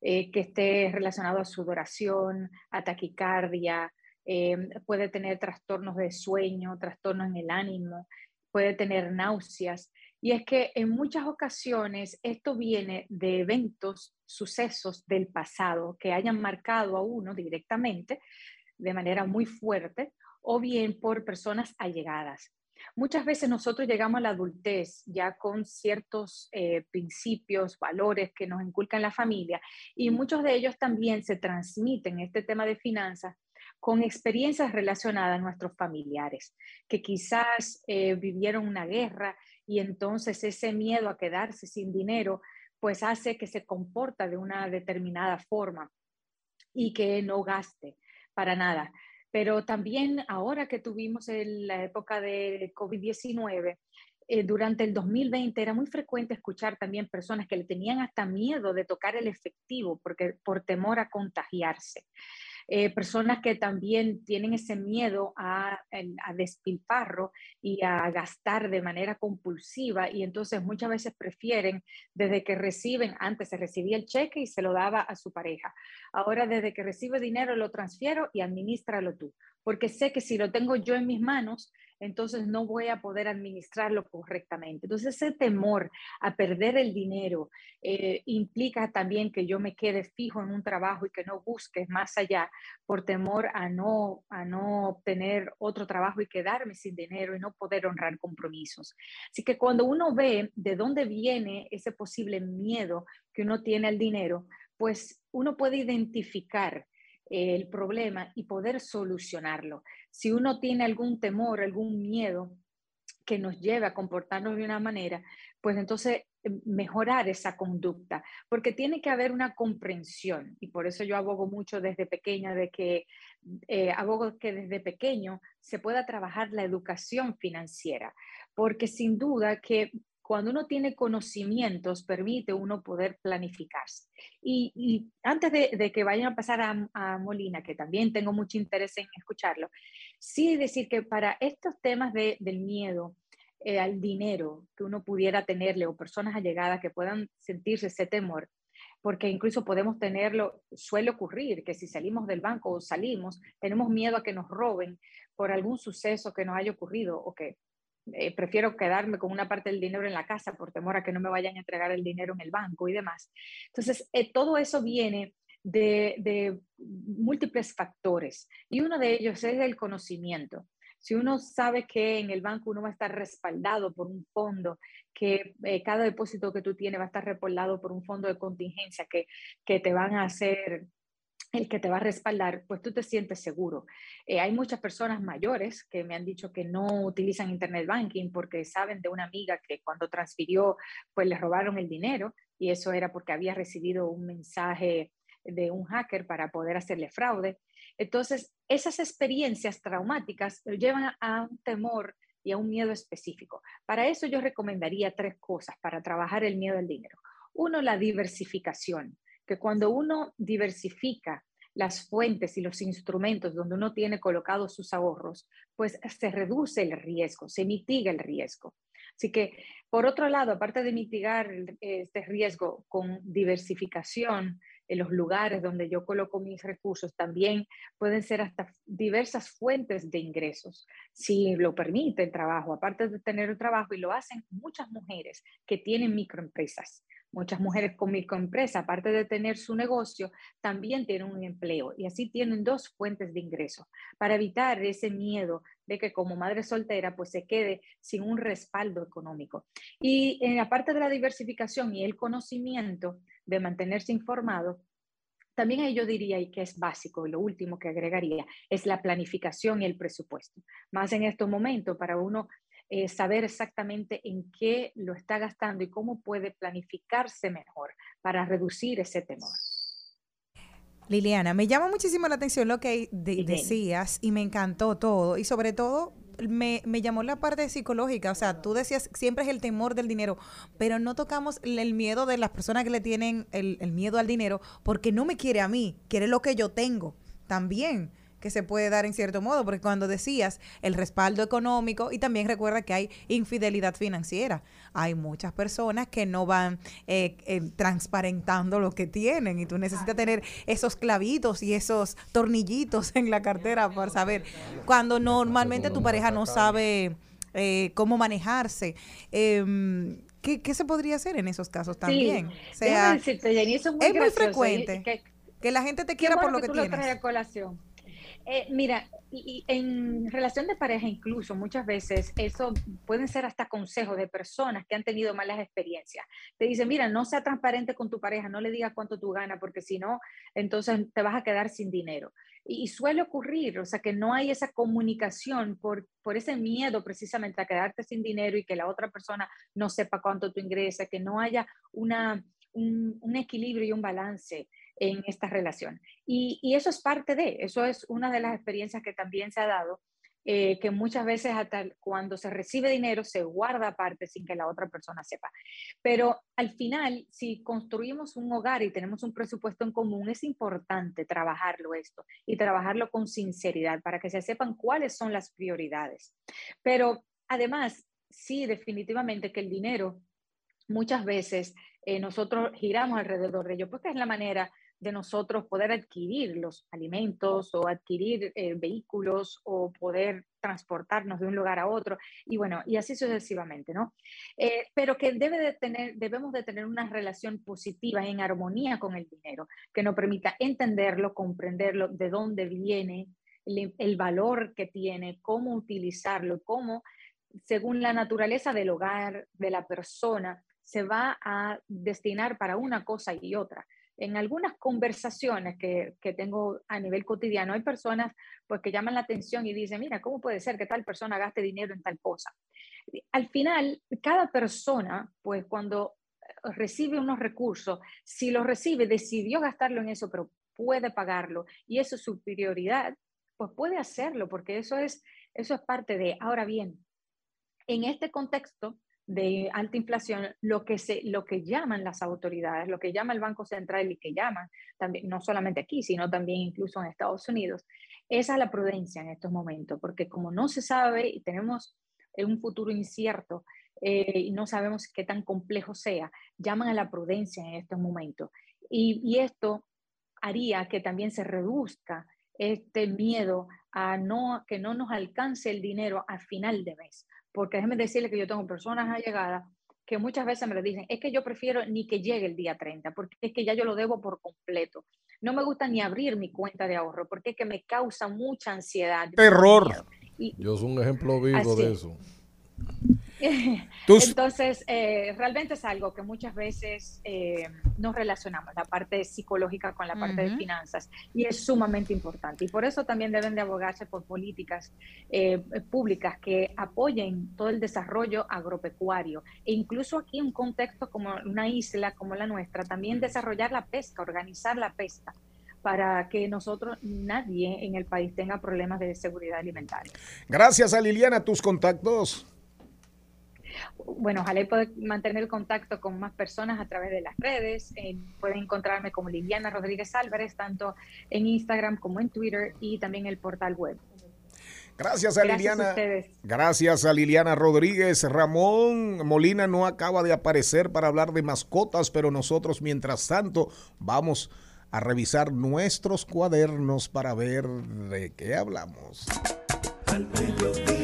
eh, que esté relacionado a sudoración, a taquicardia, eh, puede tener trastornos de sueño, trastornos en el ánimo, puede tener náuseas. Y es que en muchas ocasiones esto viene de eventos, sucesos del pasado que hayan marcado a uno directamente de manera muy fuerte o bien por personas allegadas. Muchas veces nosotros llegamos a la adultez ya con ciertos eh, principios, valores que nos inculcan la familia y muchos de ellos también se transmiten este tema de finanzas con experiencias relacionadas a nuestros familiares, que quizás eh, vivieron una guerra y entonces ese miedo a quedarse sin dinero pues hace que se comporta de una determinada forma y que no gaste para nada. Pero también ahora que tuvimos la época de COVID-19, eh, durante el 2020 era muy frecuente escuchar también personas que le tenían hasta miedo de tocar el efectivo porque, por temor a contagiarse. Eh, personas que también tienen ese miedo a, a despilfarro y a gastar de manera compulsiva y entonces muchas veces prefieren desde que reciben, antes se recibía el cheque y se lo daba a su pareja, ahora desde que recibe dinero lo transfiero y administralo tú, porque sé que si lo tengo yo en mis manos, entonces no voy a poder administrarlo correctamente. Entonces ese temor a perder el dinero eh, implica también que yo me quede fijo en un trabajo y que no busque más allá por temor a no, a no obtener otro trabajo y quedarme sin dinero y no poder honrar compromisos. Así que cuando uno ve de dónde viene ese posible miedo que uno tiene al dinero, pues uno puede identificar el problema y poder solucionarlo. Si uno tiene algún temor, algún miedo que nos lleve a comportarnos de una manera, pues entonces eh, mejorar esa conducta, porque tiene que haber una comprensión y por eso yo abogo mucho desde pequeña de que eh, abogo que desde pequeño se pueda trabajar la educación financiera, porque sin duda que cuando uno tiene conocimientos, permite uno poder planificarse. Y, antes de, que vayan a pasar a, Molina, que también tengo mucho interés en escucharlo, sí decir que para estos temas de, del miedo eh, al dinero que uno pudiera tenerle o personas allegadas que puedan sentirse ese temor, porque incluso podemos tenerlo, suele ocurrir que si salimos del banco o salimos, tenemos miedo a que nos roben por algún suceso que nos haya ocurrido o que eh, prefiero quedarme con una parte del dinero en la casa por temor a que no me vayan a entregar el dinero en el banco y demás. Entonces, eh, todo eso viene de, múltiples factores y uno de ellos es el conocimiento. Si uno sabe que en el banco uno va a estar respaldado por un fondo, que eh, cada depósito que tú tienes va a estar respaldado por un fondo de contingencia que, que te van a hacer el que te va a respaldar, pues tú te sientes seguro. Eh, hay muchas personas mayores que me han dicho que no utilizan Internet Banking porque saben de una amiga que cuando transfirió, pues le robaron el dinero y eso era porque había recibido un mensaje de un hacker para poder hacerle fraude. Entonces, esas experiencias traumáticas llevan a un temor y a un miedo específico. Para eso yo recomendaría tres cosas para trabajar el miedo al dinero. Uno, la diversificación que cuando uno diversifica las fuentes y los instrumentos donde uno tiene colocados sus ahorros, pues se reduce el riesgo, se mitiga el riesgo. Así que, por otro lado, aparte de mitigar este riesgo con diversificación en los lugares donde yo coloco mis recursos, también pueden ser hasta diversas fuentes de ingresos, si lo permite el trabajo, aparte de tener el trabajo, y lo hacen muchas mujeres que tienen microempresas. Muchas mujeres con microempresa, aparte de tener su negocio, también tienen un empleo y así tienen dos fuentes de ingreso para evitar ese miedo de que como madre soltera pues se quede sin un respaldo económico. Y en aparte de la diversificación y el conocimiento de mantenerse informado, también yo diría, y que es básico, y lo último que agregaría, es la planificación y el presupuesto. Más en estos momentos, para uno eh, saber exactamente en qué lo está gastando y cómo puede planificarse mejor para reducir ese temor.
Liliana, me llama muchísimo la atención lo que decías y me encantó todo y sobre todo me, me, llamó la parte psicológica, o sea, tú decías siempre es el temor del dinero, pero no tocamos el miedo de las personas que le tienen el, el miedo al dinero porque no me quiere a mí, quiere lo que yo tengo también que se puede dar en cierto modo, porque cuando decías el respaldo económico, y también recuerda que hay infidelidad financiera, hay muchas personas que no van eh, eh, transparentando lo que tienen y tú necesitas tener esos clavitos y esos tornillitos en la cartera para saber cuando normalmente tu pareja no sabe eh, cómo manejarse. Em, ¿qué, se podría hacer en esos casos también? o sea, es muy, frecuente que, la gente te quiera por lo que, tú tienes.
colación eh, mira, en relación de pareja incluso muchas veces eso pueden ser hasta consejos de personas que han tenido malas experiencias. Te dicen, mira, no sea transparente con tu pareja, no le digas cuánto tú ganas, porque si no, entonces te vas a quedar sin dinero. Y, suele ocurrir, o sea, que no hay esa comunicación por, por ese miedo precisamente a quedarte sin dinero y que la otra persona no sepa cuánto tú ingresas, que no haya una, un, un equilibrio y un balance en esta relación. Y, eso es parte de, eso es una de las experiencias que también se ha dado, eh, que muchas veces hasta cuando se recibe dinero se guarda aparte sin que la otra persona sepa. Pero al final, si construimos un hogar y tenemos un presupuesto en común, es importante trabajarlo esto y trabajarlo con sinceridad para que se sepan cuáles son las prioridades. Pero además, sí, definitivamente que el dinero muchas veces eh, nosotros giramos alrededor de ello, porque es la manera de nosotros poder adquirir los alimentos o adquirir eh, vehículos o poder transportarnos de un lugar a otro y bueno, y así sucesivamente, ¿no? Eh, pero que debe de tener, debemos de tener una relación positiva en armonía con el dinero, que nos permita entenderlo, comprenderlo, de dónde viene, el, el valor que tiene, cómo utilizarlo, cómo, según la naturaleza del hogar, de la persona, se va a destinar para una cosa y otra en algunas conversaciones que, que, tengo a nivel cotidiano, hay personas pues, que llaman la atención y dicen, mira, ¿cómo puede ser que tal persona gaste dinero en tal cosa? Al final, cada persona, pues cuando recibe unos recursos, si lo recibe, decidió gastarlo en eso, pero puede pagarlo y eso es su prioridad, pues puede hacerlo, porque eso es, eso es parte de, ahora bien, en este contexto, de alta inflación, lo que, se, lo que llaman las autoridades, lo que llama el Banco Central y que llaman, también, no solamente aquí, sino también incluso en Estados Unidos, es a la prudencia en estos momentos, porque como no se sabe y tenemos un futuro incierto eh, y no sabemos qué tan complejo sea, llaman a la prudencia en estos momentos. Y, y esto haría que también se reduzca este miedo a no, que no nos alcance el dinero a final de mes porque déjeme decirle que yo tengo personas allegadas que muchas veces me lo dicen, es que yo prefiero ni que llegue el día 30, porque es que ya yo lo debo por completo. No me gusta ni abrir mi cuenta de ahorro, porque es que me causa mucha ansiedad.
Terror. yo soy un ejemplo vivo de eso.
Entonces, eh, realmente es algo que muchas veces eh, nos relacionamos, la parte psicológica con la parte de
Ujú.
finanzas, y es sumamente importante. Y por eso también deben de abogarse por políticas eh, públicas que apoyen todo el desarrollo agropecuario. E incluso aquí en un contexto como una isla como la nuestra, también desarrollar la pesca, organizar la pesca para que nosotros, nadie en el país tenga problemas de seguridad alimentaria.
Gracias a Liliana, tus contactos.
Bueno, ojalá y poder mantener el contacto con más personas a través de las redes. Eh, pueden encontrarme como Liliana Rodríguez Álvarez, tanto en Instagram como en Twitter y también el portal web.
Gracias a
Gracias a
Liliana.
ustedes.
Gracias a Liliana Rodríguez. Ramón Molina no acaba de aparecer para hablar de mascotas, pero nosotros mientras tanto vamos a revisar nuestros cuadernos para ver de qué hablamos.
Al mediodía,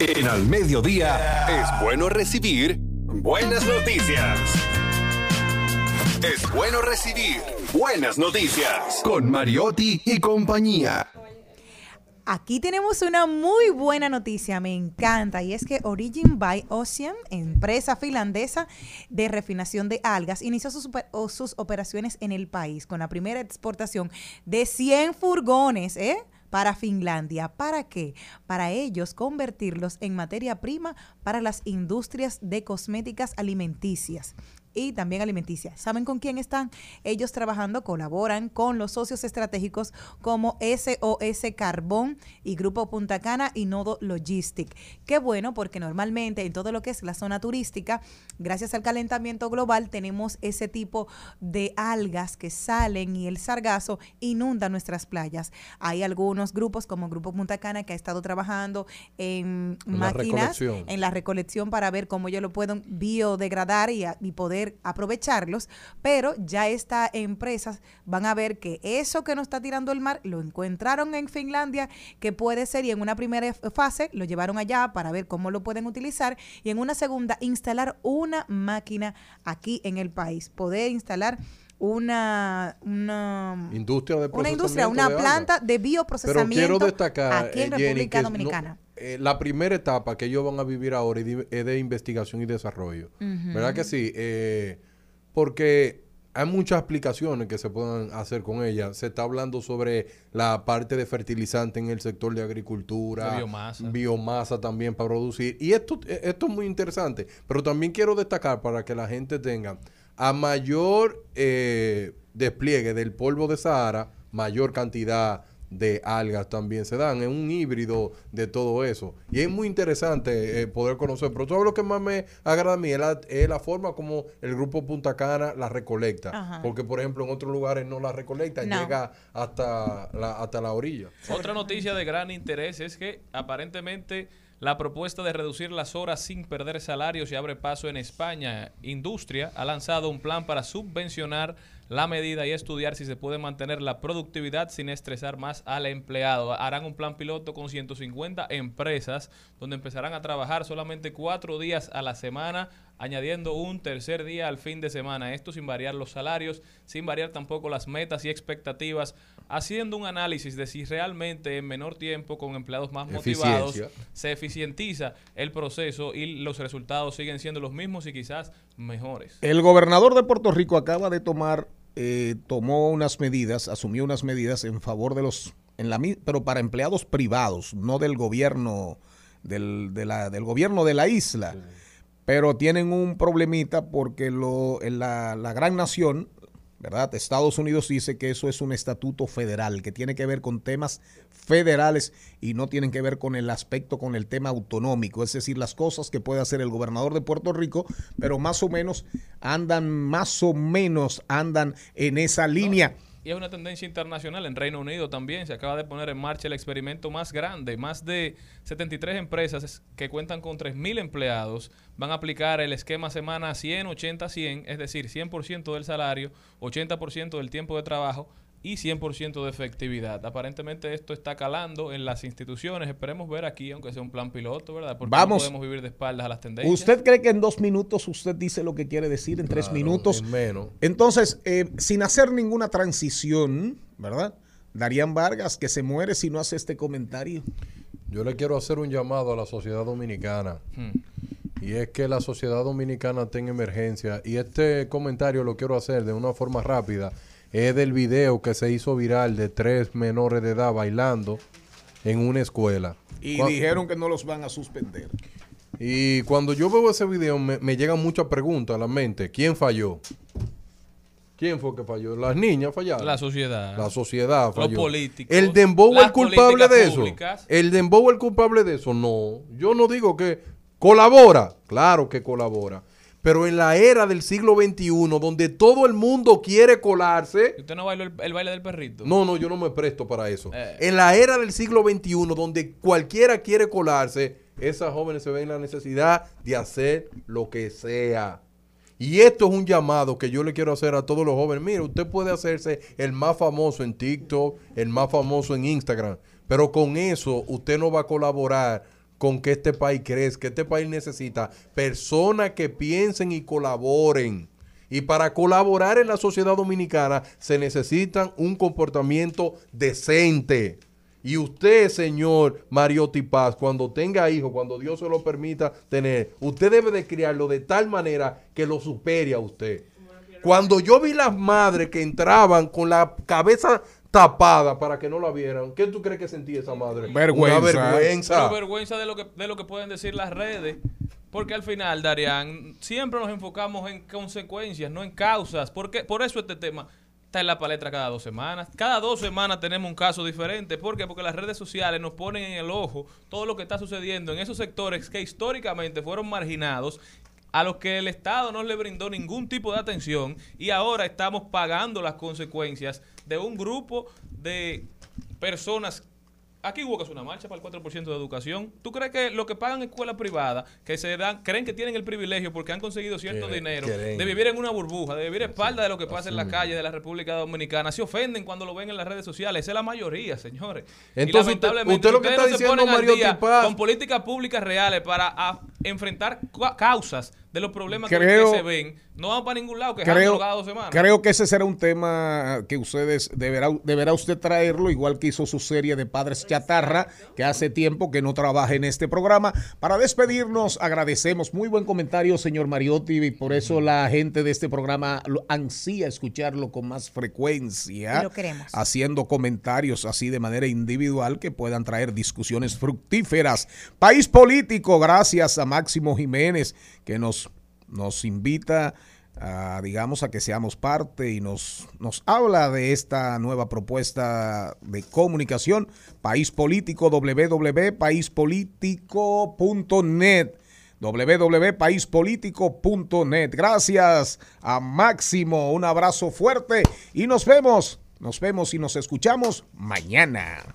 En Al Mediodía es bueno recibir buenas noticias. Es bueno recibir buenas noticias con Mariotti y compañía.
Aquí tenemos una muy buena noticia, me encanta, y es que Origin by Ocean, empresa finlandesa de refinación de algas, inició sus, sus operaciones en el país con la primera exportación de 100 furgones, ¿eh? Para Finlandia. ¿Para qué? Para ellos convertirlos en materia prima para las industrias de cosméticas alimenticias y también alimenticias. ¿Saben con quién están? Ellos trabajando, colaboran con los socios estratégicos como SOS Carbón y Grupo Punta Cana y Nodo Logistic. Qué bueno porque normalmente en todo lo que es la zona turística, gracias al calentamiento global, tenemos ese tipo de algas que salen y el sargazo inunda nuestras playas. Hay algunos grupos como Grupo Punta Cana que ha estado trabajando en,
En la
máquinas,
recolección.
en la recolección para ver cómo ellos lo pueden biodegradar y poder aprovecharlos, pero ya estas empresas van a ver que eso que nos está tirando el mar lo encontraron en Finlandia, que puede ser, y en una primera fase lo llevaron allá para ver cómo lo pueden utilizar, y en una segunda instalar una máquina aquí en el país, poder instalar una, una
Industria de
una industria, una
de
planta de
Pero
bioprocesamiento
quiero destacar,
aquí en
eh, Jenny,
República
no-
Dominicana.
Eh, la primera etapa que ellos van a vivir ahora es de, es de investigación y desarrollo. ¿Verdad que sí? Eh, porque hay muchas aplicaciones que se pueden hacer con ella. Se está hablando sobre la parte de fertilizante en el sector de agricultura.
De biomasa.
Biomasa también para producir. Y esto, eh, esto es muy interesante. Pero también quiero destacar para que la gente tenga a mayor eh, despliegue del polvo de Sahara, mayor cantidad de algas también se dan. Es un híbrido de todo eso. Y es muy interesante eh, poder conocer. Pero todo lo que más me agrada a mí es la, es la forma como el grupo Punta Cana la recolecta.
Ajá.
Porque, por ejemplo, en otros lugares no la recolecta,
No.
llega hasta la, hasta la orilla.
Otra noticia de gran interés es que aparentemente la propuesta de reducir las horas sin perder salarios y abre paso en España. Industria ha lanzado un plan para subvencionar la medida y estudiar si se puede mantener la productividad sin estresar más al empleado. Harán un plan piloto con 150 empresas donde empezarán a trabajar solamente cuatro días a la semana, añadiendo un tercer día al fin de semana. Esto sin variar los salarios, sin variar tampoco las metas y expectativas, haciendo un análisis de si realmente en menor tiempo, con empleados más motivados, se eficientiza el proceso y los resultados siguen siendo los mismos y quizás mejores.
El gobernador de Puerto Rico acaba de tomar, eh, tomó unas medidas, asumió unas medidas en favor de los, en la, pero para empleados privados, no del gobierno, del, de la- del gobierno de la isla. Pero tienen un problemita porque lo, en la, la gran nación, ¿verdad? Estados Unidos dice que eso es un estatuto federal, que tiene que ver con temas federales y no tienen que ver con el aspecto, con el tema autonómico, es decir, las cosas que puede hacer el gobernador de Puerto Rico, pero más o menos andan, más o menos andan en esa línea.
Y es una tendencia internacional. En Reino Unido también se acaba de poner en marcha el experimento más grande. Más de 73 empresas que cuentan con 3.000 empleados van a aplicar el esquema semana 100, 80, 100, es decir, 100% del salario, 80% del tiempo de trabajo y 100% de efectividad. Aparentemente esto está calando en las instituciones. Esperemos ver aquí, aunque sea un plan piloto, ¿verdad? Porque
Vamos.
no podemos vivir de espaldas a las tendencias.
¿Usted cree que en dos minutos usted dice lo que quiere decir? En tres minutos.
en menos.
Entonces, eh, sin hacer ninguna transición, ¿verdad? Darían Vargas, que se muere si no hace este comentario.
Yo le quiero hacer un llamado a la sociedad dominicana.
Hmm.
Y es que la sociedad dominicana está en emergencia. Y este comentario lo quiero hacer de una forma rápida. Es del video que se hizo viral de tres menores de edad bailando en una escuela.
Y dijeron que no los van a suspender.
Y cuando yo veo ese video me, me llegan muchas preguntas a la mente. ¿Quién falló? ¿Quién fue que falló? Las niñas fallaron.
La sociedad.
La sociedad
Los
falló.
políticos,
¿El Dembow es culpable de eso?
públicas.
¿El Dembow es el culpable de eso? No. Yo no digo que colabora. Claro que colabora. Pero en la era del siglo XXI, donde todo el mundo quiere colarse,
¿Usted no bailó el, el baile del perrito?
no, no, yo no me presto para eso.
Eh.
En la era del siglo XXI, donde cualquiera quiere colarse, esas jóvenes se ven en la necesidad de hacer lo que sea. Y esto es un llamado que yo le quiero hacer a todos los jóvenes. Mire, usted puede hacerse el más famoso en TikTok, el más famoso en Instagram, pero con eso usted no va a colaborar con que este país crezca. Este país necesita personas que piensen y colaboren. Y para colaborar en la sociedad dominicana se necesitan un comportamiento decente. Y usted, señor Mariotti Paz, cuando tenga hijos, cuando Dios se lo permita tener, usted debe de criarlo de tal manera que lo supere a usted. Cuando yo vi las madres que entraban con la cabeza tapada para que no la vieran, ¿qué tú crees que sentía esa madre?
Vergüenza.
Una vergüenza.
Pero vergüenza de lo que de lo que pueden decir las redes. Porque al final, Darian, siempre nos enfocamos en consecuencias, no en causas. Porque, por eso este tema está en la palestra cada dos semanas. Cada dos semanas tenemos un caso diferente. ¿Por qué? Porque las redes sociales nos ponen en el ojo todo lo que está sucediendo en esos sectores que históricamente fueron marginados a los que el Estado no le brindó ningún tipo de atención y ahora estamos pagando las consecuencias de un grupo de personas. Aquí hubo que hacer una marcha para el 4% de educación. ¿Tú crees que lo que pagan escuela privada, que se dan, creen que tienen el privilegio porque han conseguido cierto
Quieren-
dinero
quieren.
de vivir en una burbuja, de vivir a espalda de lo que pasa en la
mismo.
calle de la República Dominicana? Se ofenden cuando lo ven en las redes sociales. Esa es la mayoría, señores. y
Entonces, usted-
lamentablemente,
usted lo que está
no se
diciendo,
ponen al
Mario
día
Tipaz-
con políticas públicas reales para a- enfrentar causas de los problemas
Creo-
que se ven. No van para ningún lado quejándolo
Creo,
cada dos semanas.
creo que ese será un tema que ustedes deberá, deberá usted traerlo, igual que hizo su serie de Padres Chatarra, que hace tiempo que no trabaja en este programa. Para despedirnos, agradecemos. Muy buen comentario, señor Mariotti, y por eso la gente de este programa lo- ansía escucharlo con más frecuencia.
Y lo queremos.
Haciendo comentarios así de manera individual que puedan traer discusiones fructíferas. País político, gracias a Máximo Jiménez, que nos, nos invita a, digamos, a que seamos parte y nos, nos habla de esta nueva propuesta de comunicación. País Político, www.paispolitico.net www.paispolitico.net. Gracias a Máximo, un abrazo fuerte y nos vemos, nos vemos y nos escuchamos mañana.